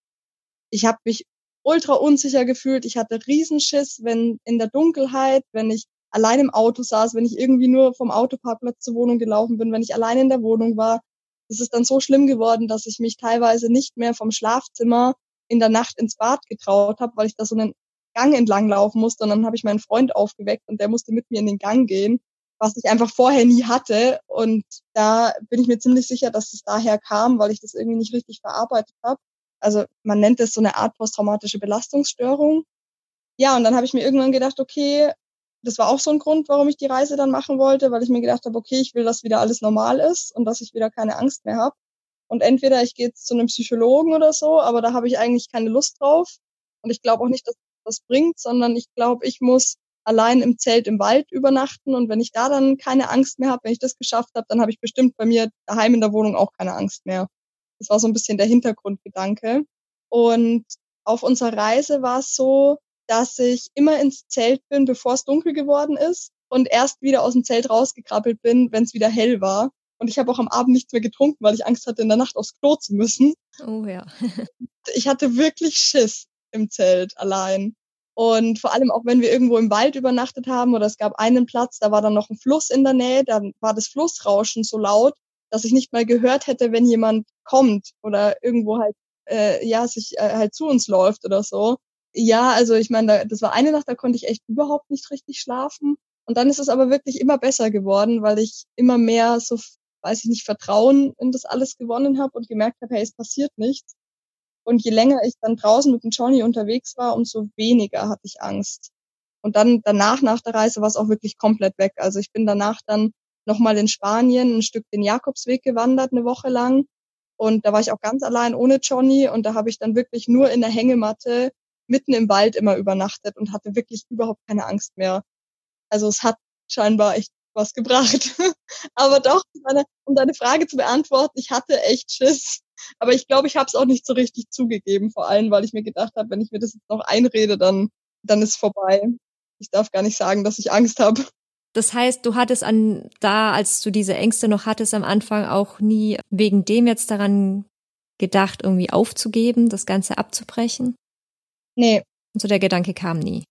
ich habe mich ultra unsicher gefühlt. Ich hatte Riesenschiss, wenn in der Dunkelheit, wenn ich allein im Auto saß, wenn ich irgendwie nur vom Autoparkplatz zur Wohnung gelaufen bin, wenn ich allein in der Wohnung war. Es ist dann so schlimm geworden, dass ich mich teilweise nicht mehr vom Schlafzimmer in der Nacht ins Bad getraut habe, weil ich da so einen Gang entlang laufen musste. Und dann habe ich meinen Freund aufgeweckt und der musste mit mir in den Gang gehen, was ich einfach vorher nie hatte. Und da bin ich mir ziemlich sicher, dass es daher kam, weil ich das irgendwie nicht richtig verarbeitet habe also man nennt es so eine Art posttraumatische Belastungsstörung. Ja, und dann habe ich mir irgendwann gedacht, okay, das war auch so ein Grund, warum ich die Reise dann machen wollte, weil ich mir gedacht habe, okay, ich will, dass wieder alles normal ist und dass ich wieder keine Angst mehr habe. Und entweder ich gehe jetzt zu einem Psychologen oder so, aber da habe ich eigentlich keine Lust drauf. Und ich glaube auch nicht, dass das bringt, sondern ich glaube, ich muss allein im Zelt im Wald übernachten. Und wenn ich da dann keine Angst mehr habe, wenn ich das geschafft habe, dann habe ich bestimmt bei mir daheim in der Wohnung auch keine Angst mehr. Das war so ein bisschen der Hintergrundgedanke. Und auf unserer Reise war es so, dass ich immer ins Zelt bin, bevor es dunkel geworden ist und erst wieder aus dem Zelt rausgekrabbelt bin, wenn es wieder hell war. Und ich habe auch am Abend nichts mehr getrunken, weil ich Angst hatte, in der Nacht aufs Klo zu müssen. Oh ja. ich hatte wirklich Schiss im Zelt allein. Und vor allem auch, wenn wir irgendwo im Wald übernachtet haben oder es gab einen Platz, da war dann noch ein Fluss in der Nähe, dann war das Flussrauschen so laut, dass ich nicht mal gehört hätte, wenn jemand kommt oder irgendwo halt äh, ja sich äh, halt zu uns läuft oder so. Ja, also ich meine, da, das war eine Nacht, da konnte ich echt überhaupt nicht richtig schlafen. Und dann ist es aber wirklich immer besser geworden, weil ich immer mehr so, weiß ich nicht, Vertrauen in das alles gewonnen habe und gemerkt habe, hey, es passiert nichts. Und je länger ich dann draußen mit dem Johnny unterwegs war, umso weniger hatte ich Angst. Und dann danach, nach der Reise, war es auch wirklich komplett weg. Also ich bin danach dann nochmal in Spanien ein Stück den Jakobsweg gewandert, eine Woche lang. Und da war ich auch ganz allein ohne Johnny und da habe ich dann wirklich nur in der Hängematte mitten im Wald immer übernachtet und hatte wirklich überhaupt keine Angst mehr. Also es hat scheinbar echt was gebracht. Aber doch, um deine Frage zu beantworten, ich hatte echt Schiss. Aber ich glaube, ich habe es auch nicht so richtig zugegeben, vor allem, weil ich mir gedacht habe, wenn ich mir das jetzt noch einrede, dann, dann ist vorbei. Ich darf gar nicht sagen, dass ich Angst habe. Das heißt, du hattest an da, als du diese Ängste noch hattest am Anfang, auch nie wegen dem jetzt daran gedacht, irgendwie aufzugeben, das Ganze abzubrechen? Nee. Und so der Gedanke kam nie.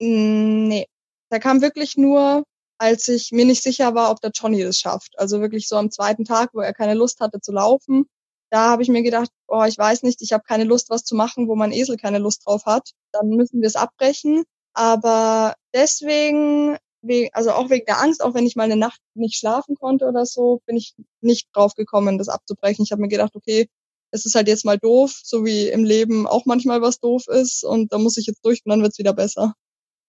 Mm, nee. Der kam wirklich nur, als ich mir nicht sicher war, ob der Johnny das schafft. Also wirklich so am zweiten Tag, wo er keine Lust hatte zu laufen. Da habe ich mir gedacht, oh, ich weiß nicht, ich habe keine Lust, was zu machen, wo mein Esel keine Lust drauf hat. Dann müssen wir es abbrechen. Aber deswegen also auch wegen der Angst, auch wenn ich mal eine Nacht nicht schlafen konnte oder so, bin ich nicht drauf gekommen, das abzubrechen. Ich habe mir gedacht, okay, es ist halt jetzt mal doof, so wie im Leben auch manchmal was doof ist und da muss ich jetzt durch und dann wird's wieder besser.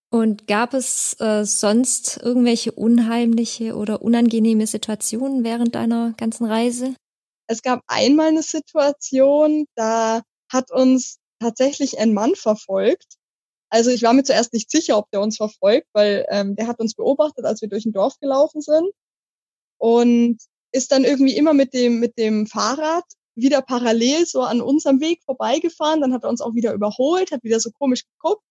Und gab es äh, sonst irgendwelche unheimliche oder unangenehme Situationen während deiner ganzen Reise? Es gab einmal eine Situation, da hat uns tatsächlich ein Mann verfolgt. Also ich war mir zuerst nicht sicher, ob der uns verfolgt, weil ähm, der hat uns beobachtet, als wir durch ein Dorf gelaufen sind und ist dann irgendwie immer mit dem mit dem Fahrrad wieder parallel so an unserem Weg vorbeigefahren. Dann hat er uns auch wieder überholt, hat wieder so komisch geguckt.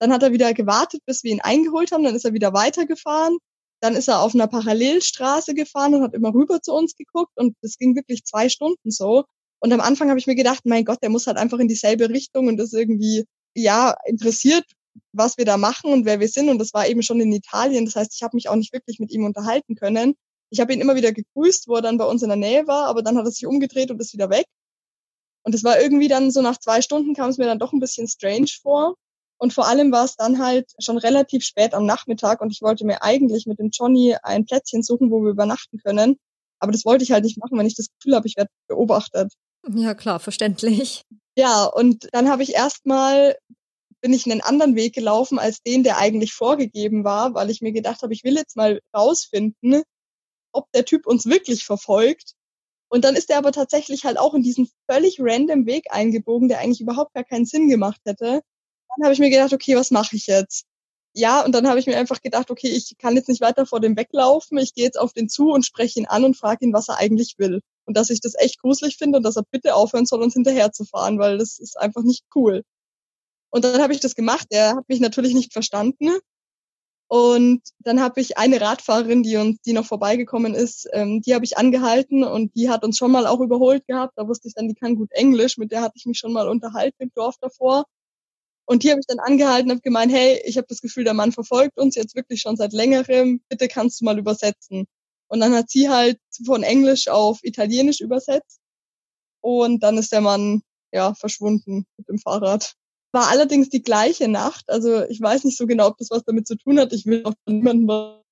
Dann hat er wieder gewartet, bis wir ihn eingeholt haben. Dann ist er wieder weitergefahren. Dann ist er auf einer Parallelstraße gefahren und hat immer rüber zu uns geguckt. Und das ging wirklich zwei Stunden so. Und am Anfang habe ich mir gedacht, mein Gott, der muss halt einfach in dieselbe Richtung und das irgendwie, ja, interessiert, was wir da machen und wer wir sind. Und das war eben schon in Italien. Das heißt, ich habe mich auch nicht wirklich mit ihm unterhalten können. Ich habe ihn immer wieder gegrüßt, wo er dann bei uns in der Nähe war, aber dann hat er sich umgedreht und ist wieder weg. Und es war irgendwie dann so nach zwei Stunden kam es mir dann doch ein bisschen strange vor. Und vor allem war es dann halt schon relativ spät am Nachmittag und ich wollte mir eigentlich mit dem Johnny ein Plätzchen suchen, wo wir übernachten können. Aber das wollte ich halt nicht machen, wenn ich das Gefühl habe, ich werde beobachtet. Ja, klar, verständlich. Ja, und dann habe ich erstmal bin ich einen anderen Weg gelaufen als den, der eigentlich vorgegeben war, weil ich mir gedacht habe, ich will jetzt mal rausfinden, ob der Typ uns wirklich verfolgt. Und dann ist er aber tatsächlich halt auch in diesen völlig random Weg eingebogen, der eigentlich überhaupt gar keinen Sinn gemacht hätte. Dann habe ich mir gedacht, okay, was mache ich jetzt? Ja, und dann habe ich mir einfach gedacht, okay, ich kann jetzt nicht weiter vor dem weglaufen. Ich gehe jetzt auf den zu und spreche ihn an und frage ihn, was er eigentlich will und dass ich das echt gruselig finde und dass er bitte aufhören soll, uns hinterherzufahren, weil das ist einfach nicht cool. Und dann habe ich das gemacht. Er hat mich natürlich nicht verstanden. Und dann habe ich eine Radfahrerin, die uns, die noch vorbeigekommen ist, ähm, die habe ich angehalten und die hat uns schon mal auch überholt gehabt. Da wusste ich dann, die kann gut Englisch, mit der hatte ich mich schon mal unterhalten im Dorf davor. Und die habe ich dann angehalten und habe gemeint, hey, ich habe das Gefühl, der Mann verfolgt uns jetzt wirklich schon seit längerem. Bitte kannst du mal übersetzen. Und dann hat sie halt von Englisch auf Italienisch übersetzt. Und dann ist der Mann ja verschwunden mit dem Fahrrad. War allerdings die gleiche Nacht. Also ich weiß nicht so genau, ob das was damit zu tun hat. Ich will auch niemanden.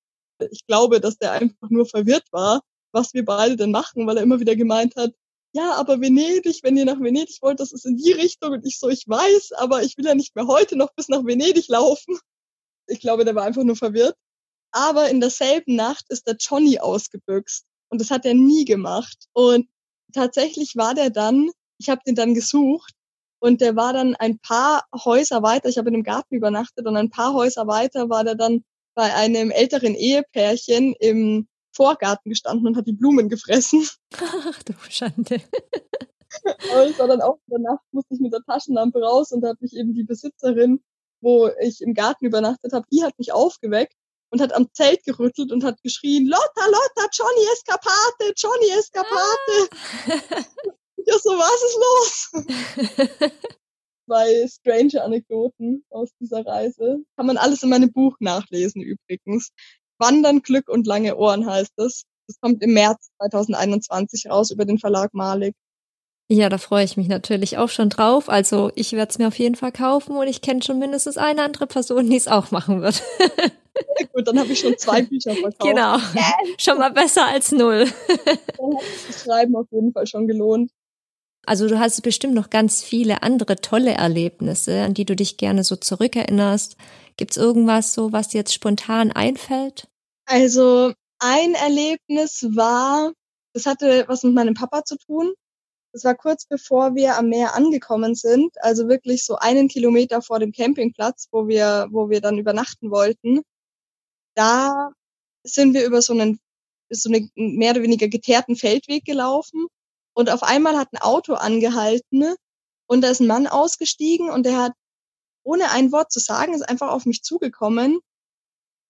Ich glaube, dass der einfach nur verwirrt war, was wir beide denn machen, weil er immer wieder gemeint hat, ja, aber Venedig, wenn ihr nach Venedig wollt, das ist in die Richtung. Und ich so, ich weiß, aber ich will ja nicht mehr heute noch bis nach Venedig laufen. Ich glaube, der war einfach nur verwirrt. Aber in derselben Nacht ist der Johnny ausgebüxt. Und das hat er nie gemacht. Und tatsächlich war der dann, ich habe den dann gesucht und der war dann ein paar Häuser weiter. Ich habe in einem Garten übernachtet und ein paar Häuser weiter war der dann bei einem älteren Ehepärchen im Vorgarten gestanden und hat die Blumen gefressen. Ach du Schande. Aber es war dann auch in der Nacht, musste ich mit der Taschenlampe raus und da hat mich eben die Besitzerin, wo ich im Garten übernachtet habe, die hat mich aufgeweckt und hat am Zelt gerüttelt und hat geschrien, Lotta, Lotta, Johnny Escapate, Johnny Escapate. Ah. ja, so was ist los? Zwei strange Anekdoten aus dieser Reise. Kann man alles in meinem Buch nachlesen übrigens. Wandern, Glück und lange Ohren heißt es. Das kommt im März 2021 raus über den Verlag Malik. Ja, da freue ich mich natürlich auch schon drauf. Also ich werde es mir auf jeden Fall kaufen und ich kenne schon mindestens eine andere Person, die es auch machen wird. Gut, dann habe ich schon zwei Bücher verkauft. Genau. schon mal besser als null. dann hat das Schreiben auf jeden Fall schon gelohnt. Also du hast bestimmt noch ganz viele andere tolle Erlebnisse, an die du dich gerne so zurückerinnerst. Gibt's irgendwas so, was dir jetzt spontan einfällt? Also ein Erlebnis war, das hatte was mit meinem Papa zu tun. Das war kurz bevor wir am Meer angekommen sind, also wirklich so einen Kilometer vor dem Campingplatz, wo wir, wo wir dann übernachten wollten. Da sind wir über so einen, so einen mehr oder weniger geteerten Feldweg gelaufen und auf einmal hat ein Auto angehalten und da ist ein Mann ausgestiegen und der hat ohne ein Wort zu sagen, ist einfach auf mich zugekommen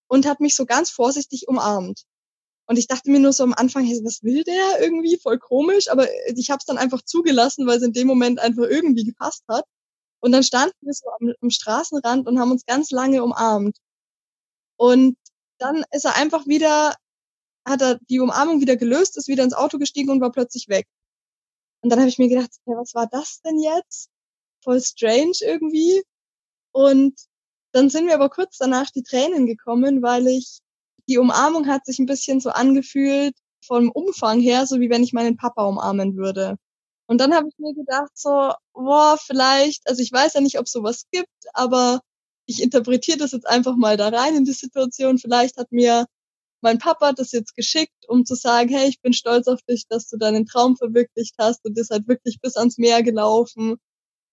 und hat mich so ganz vorsichtig umarmt. Und ich dachte mir nur so am Anfang, was will der irgendwie? Voll komisch. Aber ich habe es dann einfach zugelassen, weil es in dem Moment einfach irgendwie gepasst hat. Und dann standen wir so am, am Straßenrand und haben uns ganz lange umarmt. Und dann ist er einfach wieder, hat er die Umarmung wieder gelöst, ist wieder ins Auto gestiegen und war plötzlich weg. Und dann habe ich mir gedacht, hey, was war das denn jetzt? Voll strange irgendwie. Und dann sind mir aber kurz danach die Tränen gekommen, weil ich die Umarmung hat sich ein bisschen so angefühlt vom Umfang her, so wie wenn ich meinen Papa umarmen würde. Und dann habe ich mir gedacht, so, boah, vielleicht, also ich weiß ja nicht, ob sowas gibt, aber ich interpretiere das jetzt einfach mal da rein in die Situation. Vielleicht hat mir mein Papa das jetzt geschickt, um zu sagen, hey, ich bin stolz auf dich, dass du deinen Traum verwirklicht hast und bist halt wirklich bis ans Meer gelaufen.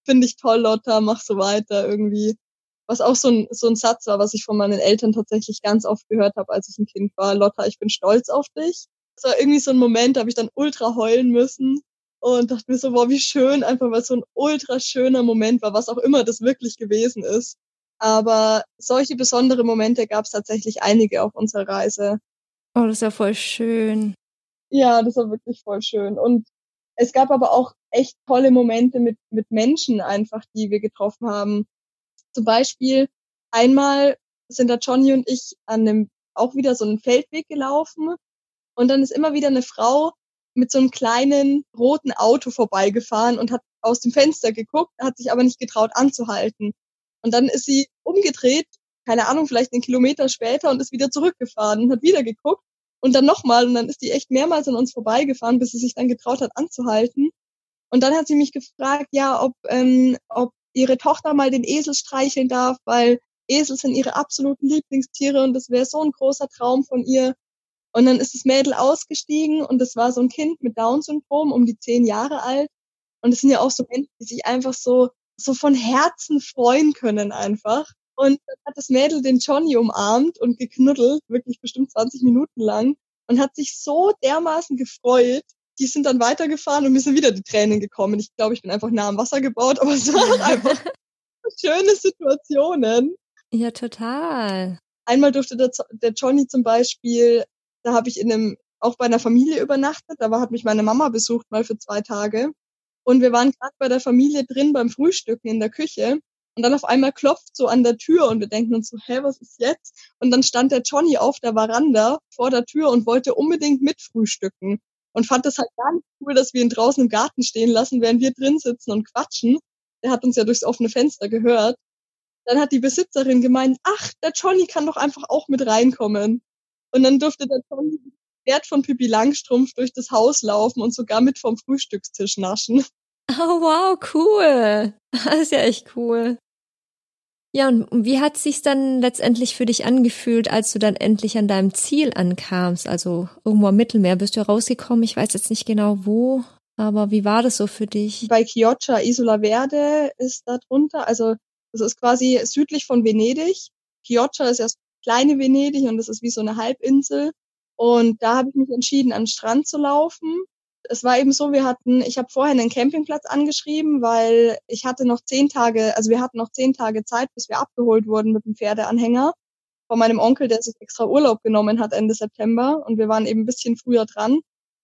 finde ich toll, Lotta, mach so weiter irgendwie. Was auch so ein, so ein Satz war, was ich von meinen Eltern tatsächlich ganz oft gehört habe, als ich ein Kind war. Lotta, ich bin stolz auf dich. Das war irgendwie so ein Moment, da habe ich dann ultra heulen müssen und dachte mir so, boah, wie schön, einfach weil es so ein ultra schöner Moment war, was auch immer das wirklich gewesen ist. Aber solche besondere Momente gab es tatsächlich einige auf unserer Reise. Oh, das ist ja voll schön. Ja, das war wirklich voll schön. Und es gab aber auch echt tolle Momente mit, mit Menschen einfach, die wir getroffen haben. Zum Beispiel einmal sind da Johnny und ich an einem auch wieder so einen Feldweg gelaufen und dann ist immer wieder eine Frau mit so einem kleinen roten Auto vorbeigefahren und hat aus dem Fenster geguckt, hat sich aber nicht getraut anzuhalten. Und dann ist sie umgedreht, keine Ahnung, vielleicht einen Kilometer später und ist wieder zurückgefahren und hat wieder geguckt und dann nochmal und dann ist die echt mehrmals an uns vorbeigefahren, bis sie sich dann getraut hat anzuhalten. Und dann hat sie mich gefragt, ja, ob, ähm, ob ihre Tochter mal den Esel streicheln darf, weil Esel sind ihre absoluten Lieblingstiere und das wäre so ein großer Traum von ihr. Und dann ist das Mädel ausgestiegen und das war so ein Kind mit Down-Syndrom, um die zehn Jahre alt. Und es sind ja auch so Menschen, die sich einfach so so von Herzen freuen können einfach. Und dann hat das Mädel den Johnny umarmt und geknuddelt, wirklich bestimmt 20 Minuten lang und hat sich so dermaßen gefreut. Die sind dann weitergefahren und mir sind wieder die Tränen gekommen. Ich glaube, ich bin einfach nah am Wasser gebaut, aber es waren einfach schöne Situationen. Ja, total. Einmal durfte der, der Johnny zum Beispiel, da habe ich in einem, auch bei einer Familie übernachtet, da war, hat mich meine Mama besucht mal für zwei Tage. Und wir waren gerade bei der Familie drin beim Frühstücken in der Küche. Und dann auf einmal klopft so an der Tür und wir denken uns so, hä, was ist jetzt? Und dann stand der Johnny auf der Veranda vor der Tür und wollte unbedingt mitfrühstücken und fand es halt gar nicht cool, dass wir ihn draußen im Garten stehen lassen, während wir drin sitzen und quatschen. Der hat uns ja durchs offene Fenster gehört. Dann hat die Besitzerin gemeint, ach, der Johnny kann doch einfach auch mit reinkommen. Und dann durfte der Johnny Pferd von Pippi Langstrumpf durch das Haus laufen und sogar mit vom Frühstückstisch naschen. Oh wow, cool. Das ist ja echt cool. Ja, und wie hat es sich dann letztendlich für dich angefühlt, als du dann endlich an deinem Ziel ankamst? Also irgendwo am Mittelmeer bist du rausgekommen. Ich weiß jetzt nicht genau wo, aber wie war das so für dich? Bei Chioggia, Isola Verde ist da drunter. Also das ist quasi südlich von Venedig. Chioggia ist ja das kleine Venedig und das ist wie so eine Halbinsel. Und da habe ich mich entschieden, an den Strand zu laufen. Es war eben so, wir hatten, ich habe vorher einen Campingplatz angeschrieben, weil ich hatte noch zehn Tage, also wir hatten noch zehn Tage Zeit, bis wir abgeholt wurden mit dem Pferdeanhänger von meinem Onkel, der sich extra Urlaub genommen hat Ende September und wir waren eben ein bisschen früher dran.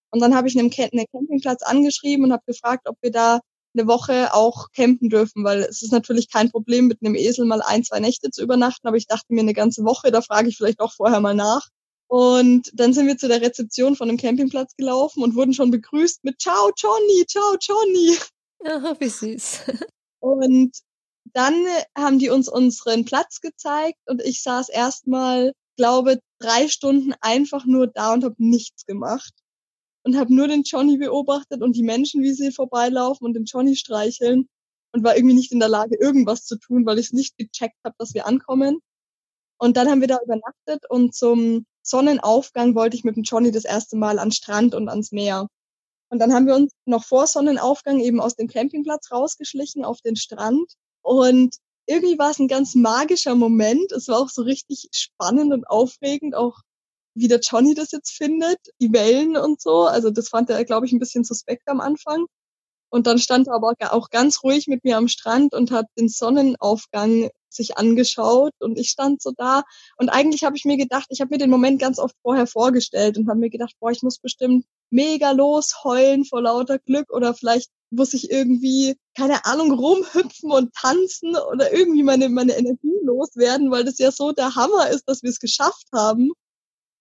Und dann habe ich einen, Campingplatz angeschrieben und habe gefragt, ob wir da eine Woche auch campen dürfen, weil es ist natürlich kein Problem, mit einem Esel mal ein, zwei Nächte zu übernachten, aber ich dachte mir eine ganze Woche, da frage ich vielleicht auch vorher mal nach. Und dann sind wir zu der Rezeption von dem Campingplatz gelaufen und wurden schon begrüßt mit Ciao Johnny, ciao Johnny. Ach, wie süß. Und dann haben die uns unseren Platz gezeigt und ich saß erstmal, glaube, drei Stunden einfach nur da und habe nichts gemacht. Und habe nur den Johnny beobachtet und die Menschen, wie sie vorbeilaufen und den Johnny streicheln und war irgendwie nicht in der Lage, irgendwas zu tun, weil ich es nicht gecheckt habe, dass wir ankommen. Und dann haben wir da übernachtet und zum Sonnenaufgang wollte ich mit dem Johnny das erste Mal an Strand und ans Meer. Und dann haben wir uns noch vor Sonnenaufgang eben aus dem Campingplatz rausgeschlichen auf den Strand. Und irgendwie war es ein ganz magischer Moment. Es war auch so richtig spannend und aufregend, auch wie der Johnny das jetzt findet, die Wellen und so. Also das fand er, glaube ich, ein bisschen suspekt am Anfang. Und dann stand er aber auch ganz ruhig mit mir am Strand und hat den Sonnenaufgang sich angeschaut und ich stand so da und eigentlich habe ich mir gedacht, ich habe mir den Moment ganz oft vorher vorgestellt und habe mir gedacht, boah, ich muss bestimmt mega losheulen vor lauter Glück oder vielleicht muss ich irgendwie, keine Ahnung, rumhüpfen und tanzen oder irgendwie meine, meine Energie loswerden, weil das ja so der Hammer ist, dass wir es geschafft haben.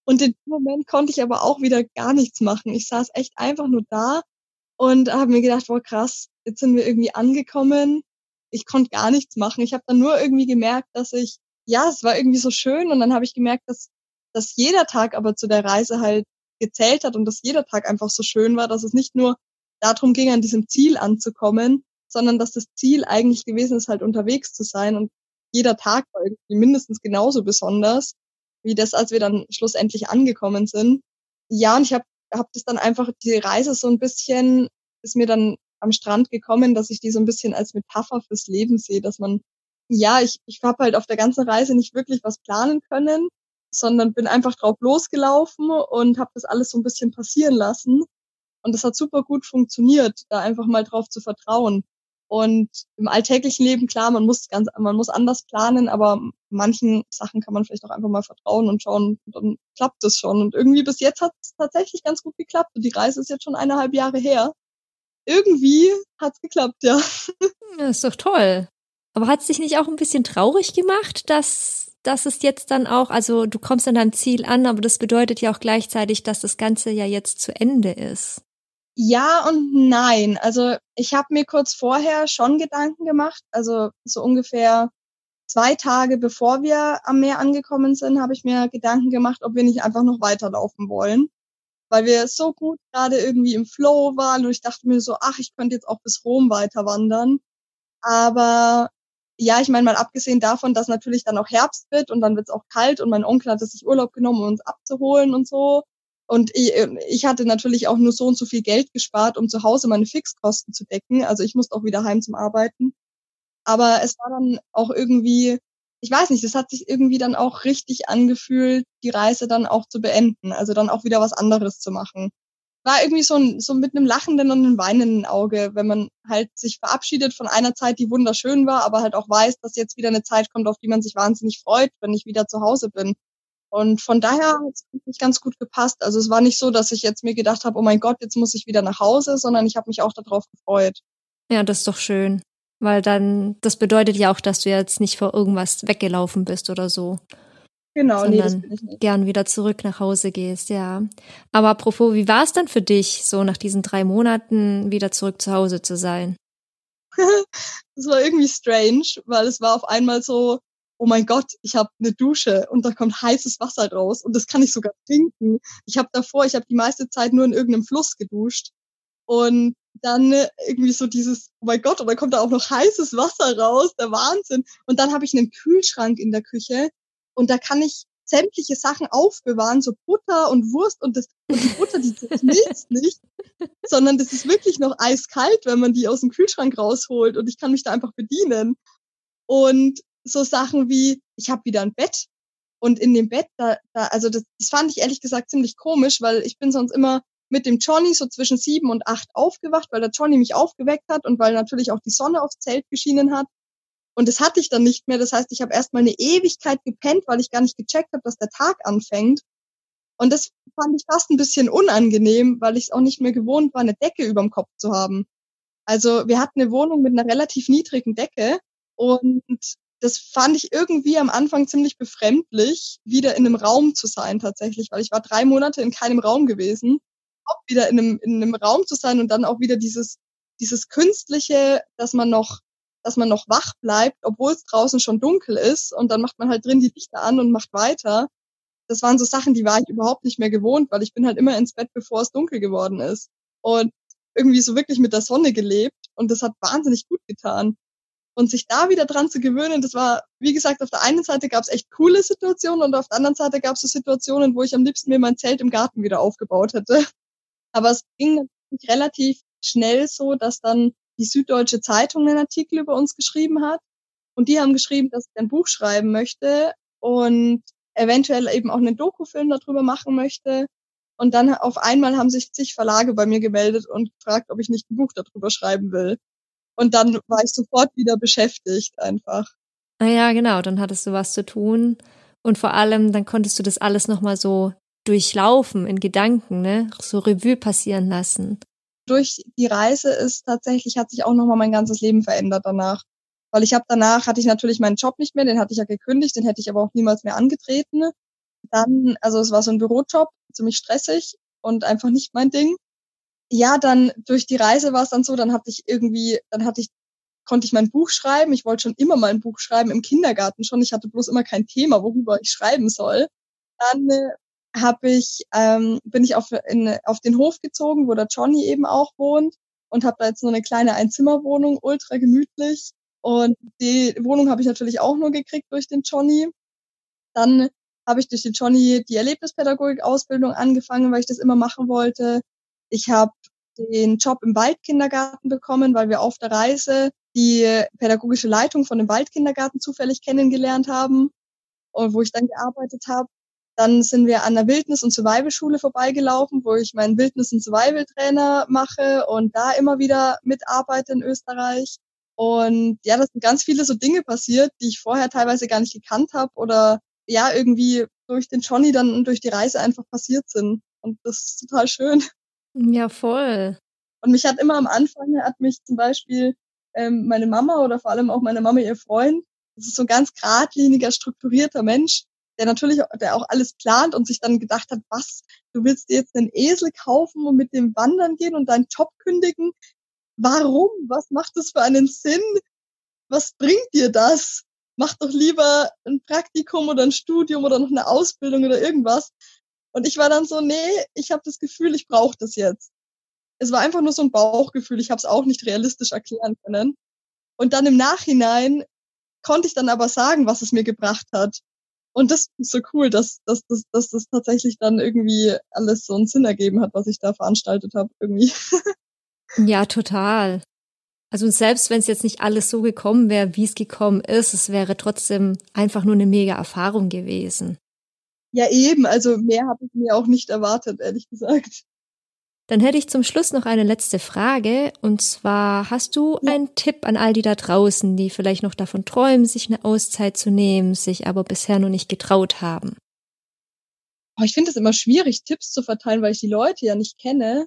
Und in dem Moment konnte ich aber auch wieder gar nichts machen. Ich saß echt einfach nur da und habe mir gedacht, boah, krass, jetzt sind wir irgendwie angekommen ich konnte gar nichts machen. Ich habe dann nur irgendwie gemerkt, dass ich, ja, es war irgendwie so schön und dann habe ich gemerkt, dass, dass jeder Tag aber zu der Reise halt gezählt hat und dass jeder Tag einfach so schön war, dass es nicht nur darum ging, an diesem Ziel anzukommen, sondern dass das Ziel eigentlich gewesen ist, halt unterwegs zu sein und jeder Tag war irgendwie mindestens genauso besonders wie das, als wir dann schlussendlich angekommen sind. Ja, und ich habe hab das dann einfach, die Reise so ein bisschen, ist mir dann am Strand gekommen, dass ich die so ein bisschen als Metapher fürs Leben sehe, dass man, ja, ich, ich habe halt auf der ganzen Reise nicht wirklich was planen können, sondern bin einfach drauf losgelaufen und habe das alles so ein bisschen passieren lassen. Und das hat super gut funktioniert, da einfach mal drauf zu vertrauen. Und im alltäglichen Leben, klar, man muss ganz, man muss anders planen, aber manchen Sachen kann man vielleicht auch einfach mal vertrauen und schauen, dann klappt es schon. Und irgendwie bis jetzt hat es tatsächlich ganz gut geklappt. Und die Reise ist jetzt schon eineinhalb Jahre her. Irgendwie hat es geklappt, ja. ja. Ist doch toll. Aber hat es dich nicht auch ein bisschen traurig gemacht, dass, dass es jetzt dann auch, also du kommst an deinem Ziel an, aber das bedeutet ja auch gleichzeitig, dass das Ganze ja jetzt zu Ende ist. Ja und nein. Also ich habe mir kurz vorher schon Gedanken gemacht. Also so ungefähr zwei Tage bevor wir am Meer angekommen sind, habe ich mir Gedanken gemacht, ob wir nicht einfach noch weiterlaufen wollen. Weil wir so gut gerade irgendwie im Flow waren und ich dachte mir so, ach, ich könnte jetzt auch bis Rom weiter wandern. Aber ja, ich meine mal abgesehen davon, dass natürlich dann auch Herbst wird und dann wird es auch kalt und mein Onkel hat sich Urlaub genommen, um uns abzuholen und so. Und ich, ich hatte natürlich auch nur so und so viel Geld gespart, um zu Hause meine Fixkosten zu decken. Also ich musste auch wieder heim zum Arbeiten. Aber es war dann auch irgendwie, ich weiß nicht, es hat sich irgendwie dann auch richtig angefühlt, die Reise dann auch zu beenden. Also dann auch wieder was anderes zu machen. War irgendwie so, ein, so mit einem lachenden und einem weinenden Auge, wenn man halt sich verabschiedet von einer Zeit, die wunderschön war, aber halt auch weiß, dass jetzt wieder eine Zeit kommt, auf die man sich wahnsinnig freut, wenn ich wieder zu Hause bin. Und von daher hat es nicht ganz gut gepasst. Also es war nicht so, dass ich jetzt mir gedacht habe, oh mein Gott, jetzt muss ich wieder nach Hause, sondern ich habe mich auch darauf gefreut. Ja, das ist doch schön. Weil dann, das bedeutet ja auch, dass du jetzt nicht vor irgendwas weggelaufen bist oder so. Genau, nee, ich nicht. gern wieder zurück nach Hause gehst, ja. Aber apropos, wie war es dann für dich, so nach diesen drei Monaten wieder zurück zu Hause zu sein? das war irgendwie strange, weil es war auf einmal so, oh mein Gott, ich habe eine Dusche und da kommt heißes Wasser raus und das kann ich sogar trinken. Ich habe davor, ich habe die meiste Zeit nur in irgendeinem Fluss geduscht und dann irgendwie so dieses, oh mein Gott, und dann kommt da auch noch heißes Wasser raus, der Wahnsinn. Und dann habe ich einen Kühlschrank in der Küche und da kann ich sämtliche Sachen aufbewahren, so Butter und Wurst und das und die Butter, die schmilzt nicht, sondern das ist wirklich noch eiskalt, wenn man die aus dem Kühlschrank rausholt und ich kann mich da einfach bedienen. Und so Sachen wie, ich habe wieder ein Bett und in dem Bett, da, da also das, das fand ich ehrlich gesagt ziemlich komisch, weil ich bin sonst immer mit dem Johnny so zwischen sieben und acht aufgewacht, weil der Johnny mich aufgeweckt hat und weil natürlich auch die Sonne aufs Zelt geschienen hat. Und das hatte ich dann nicht mehr. Das heißt, ich habe erstmal eine Ewigkeit gepennt, weil ich gar nicht gecheckt habe, dass der Tag anfängt. Und das fand ich fast ein bisschen unangenehm, weil ich es auch nicht mehr gewohnt war, eine Decke überm Kopf zu haben. Also wir hatten eine Wohnung mit einer relativ niedrigen Decke und das fand ich irgendwie am Anfang ziemlich befremdlich, wieder in einem Raum zu sein tatsächlich, weil ich war drei Monate in keinem Raum gewesen, auch wieder in einem, in einem Raum zu sein und dann auch wieder dieses, dieses künstliche, dass man noch, dass man noch wach bleibt, obwohl es draußen schon dunkel ist und dann macht man halt drin die Lichter an und macht weiter. Das waren so Sachen, die war ich überhaupt nicht mehr gewohnt, weil ich bin halt immer ins Bett, bevor es dunkel geworden ist. Und irgendwie so wirklich mit der Sonne gelebt und das hat wahnsinnig gut getan. Und sich da wieder dran zu gewöhnen, das war, wie gesagt, auf der einen Seite gab es echt coole Situationen und auf der anderen Seite gab es so Situationen, wo ich am liebsten mir mein Zelt im Garten wieder aufgebaut hätte. Aber es ging relativ schnell so, dass dann die Süddeutsche Zeitung einen Artikel über uns geschrieben hat. Und die haben geschrieben, dass ich ein Buch schreiben möchte und eventuell eben auch einen Dokufilm darüber machen möchte. Und dann auf einmal haben sich zig Verlage bei mir gemeldet und gefragt, ob ich nicht ein Buch darüber schreiben will. Und dann war ich sofort wieder beschäftigt einfach. Ah ja, genau, dann hattest du was zu tun. Und vor allem, dann konntest du das alles nochmal so durchlaufen in Gedanken, ne? So Revue passieren lassen. Durch die Reise ist tatsächlich, hat sich auch nochmal mein ganzes Leben verändert danach. Weil ich habe danach, hatte ich natürlich meinen Job nicht mehr, den hatte ich ja gekündigt, den hätte ich aber auch niemals mehr angetreten. Dann, also es war so ein Bürojob, ziemlich stressig und einfach nicht mein Ding ja, dann durch die Reise war es dann so, dann hatte ich irgendwie, dann hatte ich, konnte ich mein Buch schreiben. Ich wollte schon immer mal ein Buch schreiben, im Kindergarten schon. Ich hatte bloß immer kein Thema, worüber ich schreiben soll. Dann äh, habe ich, ähm, bin ich auf, in, auf den Hof gezogen, wo der Johnny eben auch wohnt und habe da jetzt nur eine kleine Einzimmerwohnung, ultra gemütlich. Und die Wohnung habe ich natürlich auch nur gekriegt durch den Johnny. Dann habe ich durch den Johnny die Erlebnispädagogik-Ausbildung angefangen, weil ich das immer machen wollte. Ich habe den Job im Waldkindergarten bekommen, weil wir auf der Reise die pädagogische Leitung von dem Waldkindergarten zufällig kennengelernt haben und wo ich dann gearbeitet habe. Dann sind wir an der Wildnis- und Survival-Schule vorbeigelaufen, wo ich meinen Wildnis- und Survival-Trainer mache und da immer wieder mitarbeite in Österreich. Und ja, das sind ganz viele so Dinge passiert, die ich vorher teilweise gar nicht gekannt habe oder ja, irgendwie durch den Johnny dann durch die Reise einfach passiert sind. Und das ist total schön. Ja, voll. Und mich hat immer am Anfang, hat mich zum Beispiel ähm, meine Mama oder vor allem auch meine Mama, ihr Freund, das ist so ein ganz geradliniger, strukturierter Mensch, der natürlich, der auch alles plant und sich dann gedacht hat, was, du willst dir jetzt einen Esel kaufen und mit dem wandern gehen und deinen Job kündigen? Warum? Was macht das für einen Sinn? Was bringt dir das? Mach doch lieber ein Praktikum oder ein Studium oder noch eine Ausbildung oder irgendwas. Und ich war dann so, nee, ich habe das Gefühl, ich brauche das jetzt. Es war einfach nur so ein Bauchgefühl, ich habe es auch nicht realistisch erklären können. Und dann im Nachhinein konnte ich dann aber sagen, was es mir gebracht hat. Und das ist so cool, dass, dass, dass, dass das tatsächlich dann irgendwie alles so einen Sinn ergeben hat, was ich da veranstaltet habe, irgendwie. Ja, total. Also selbst wenn es jetzt nicht alles so gekommen wäre, wie es gekommen ist, es wäre trotzdem einfach nur eine mega Erfahrung gewesen. Ja, eben. Also mehr habe ich mir auch nicht erwartet, ehrlich gesagt. Dann hätte ich zum Schluss noch eine letzte Frage. Und zwar, hast du ja. einen Tipp an all die da draußen, die vielleicht noch davon träumen, sich eine Auszeit zu nehmen, sich aber bisher noch nicht getraut haben? Oh, ich finde es immer schwierig, Tipps zu verteilen, weil ich die Leute ja nicht kenne.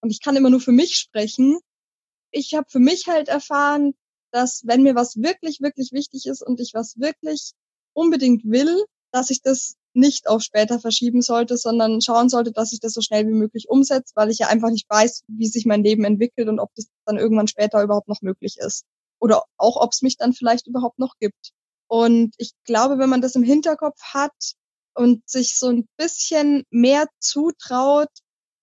Und ich kann immer nur für mich sprechen. Ich habe für mich halt erfahren, dass wenn mir was wirklich, wirklich wichtig ist und ich was wirklich unbedingt will, dass ich das nicht auf später verschieben sollte, sondern schauen sollte, dass ich das so schnell wie möglich umsetze, weil ich ja einfach nicht weiß, wie sich mein Leben entwickelt und ob das dann irgendwann später überhaupt noch möglich ist. Oder auch, ob es mich dann vielleicht überhaupt noch gibt. Und ich glaube, wenn man das im Hinterkopf hat und sich so ein bisschen mehr zutraut,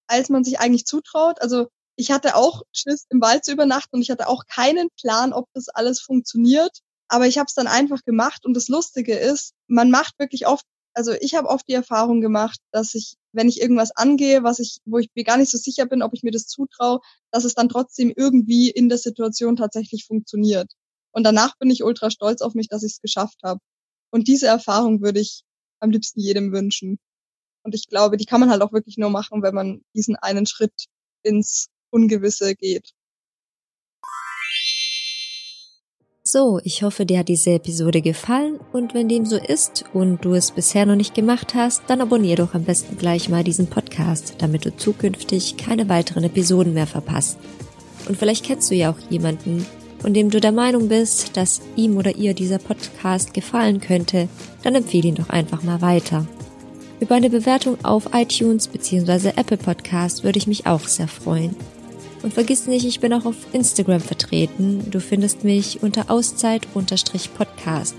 als man sich eigentlich zutraut, also ich hatte auch Schiss, im Wald zu übernachten und ich hatte auch keinen Plan, ob das alles funktioniert. Aber ich habe es dann einfach gemacht und das Lustige ist, man macht wirklich oft also ich habe oft die Erfahrung gemacht, dass ich, wenn ich irgendwas angehe, was ich, wo ich mir gar nicht so sicher bin, ob ich mir das zutraue, dass es dann trotzdem irgendwie in der Situation tatsächlich funktioniert. Und danach bin ich ultra stolz auf mich, dass ich es geschafft habe. Und diese Erfahrung würde ich am liebsten jedem wünschen. Und ich glaube, die kann man halt auch wirklich nur machen, wenn man diesen einen Schritt ins Ungewisse geht. So, ich hoffe, dir hat diese Episode gefallen und wenn dem so ist und du es bisher noch nicht gemacht hast, dann abonnier doch am besten gleich mal diesen Podcast, damit du zukünftig keine weiteren Episoden mehr verpasst. Und vielleicht kennst du ja auch jemanden, von dem du der Meinung bist, dass ihm oder ihr dieser Podcast gefallen könnte, dann empfehle ihn doch einfach mal weiter. Über eine Bewertung auf iTunes bzw. Apple Podcast würde ich mich auch sehr freuen. Und vergiss nicht, ich bin auch auf Instagram vertreten. Du findest mich unter Auszeit-Podcast.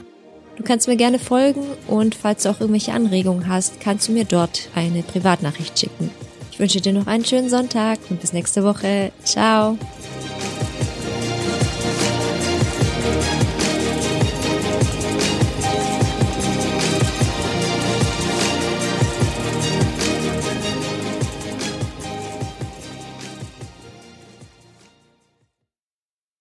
Du kannst mir gerne folgen und falls du auch irgendwelche Anregungen hast, kannst du mir dort eine Privatnachricht schicken. Ich wünsche dir noch einen schönen Sonntag und bis nächste Woche. Ciao.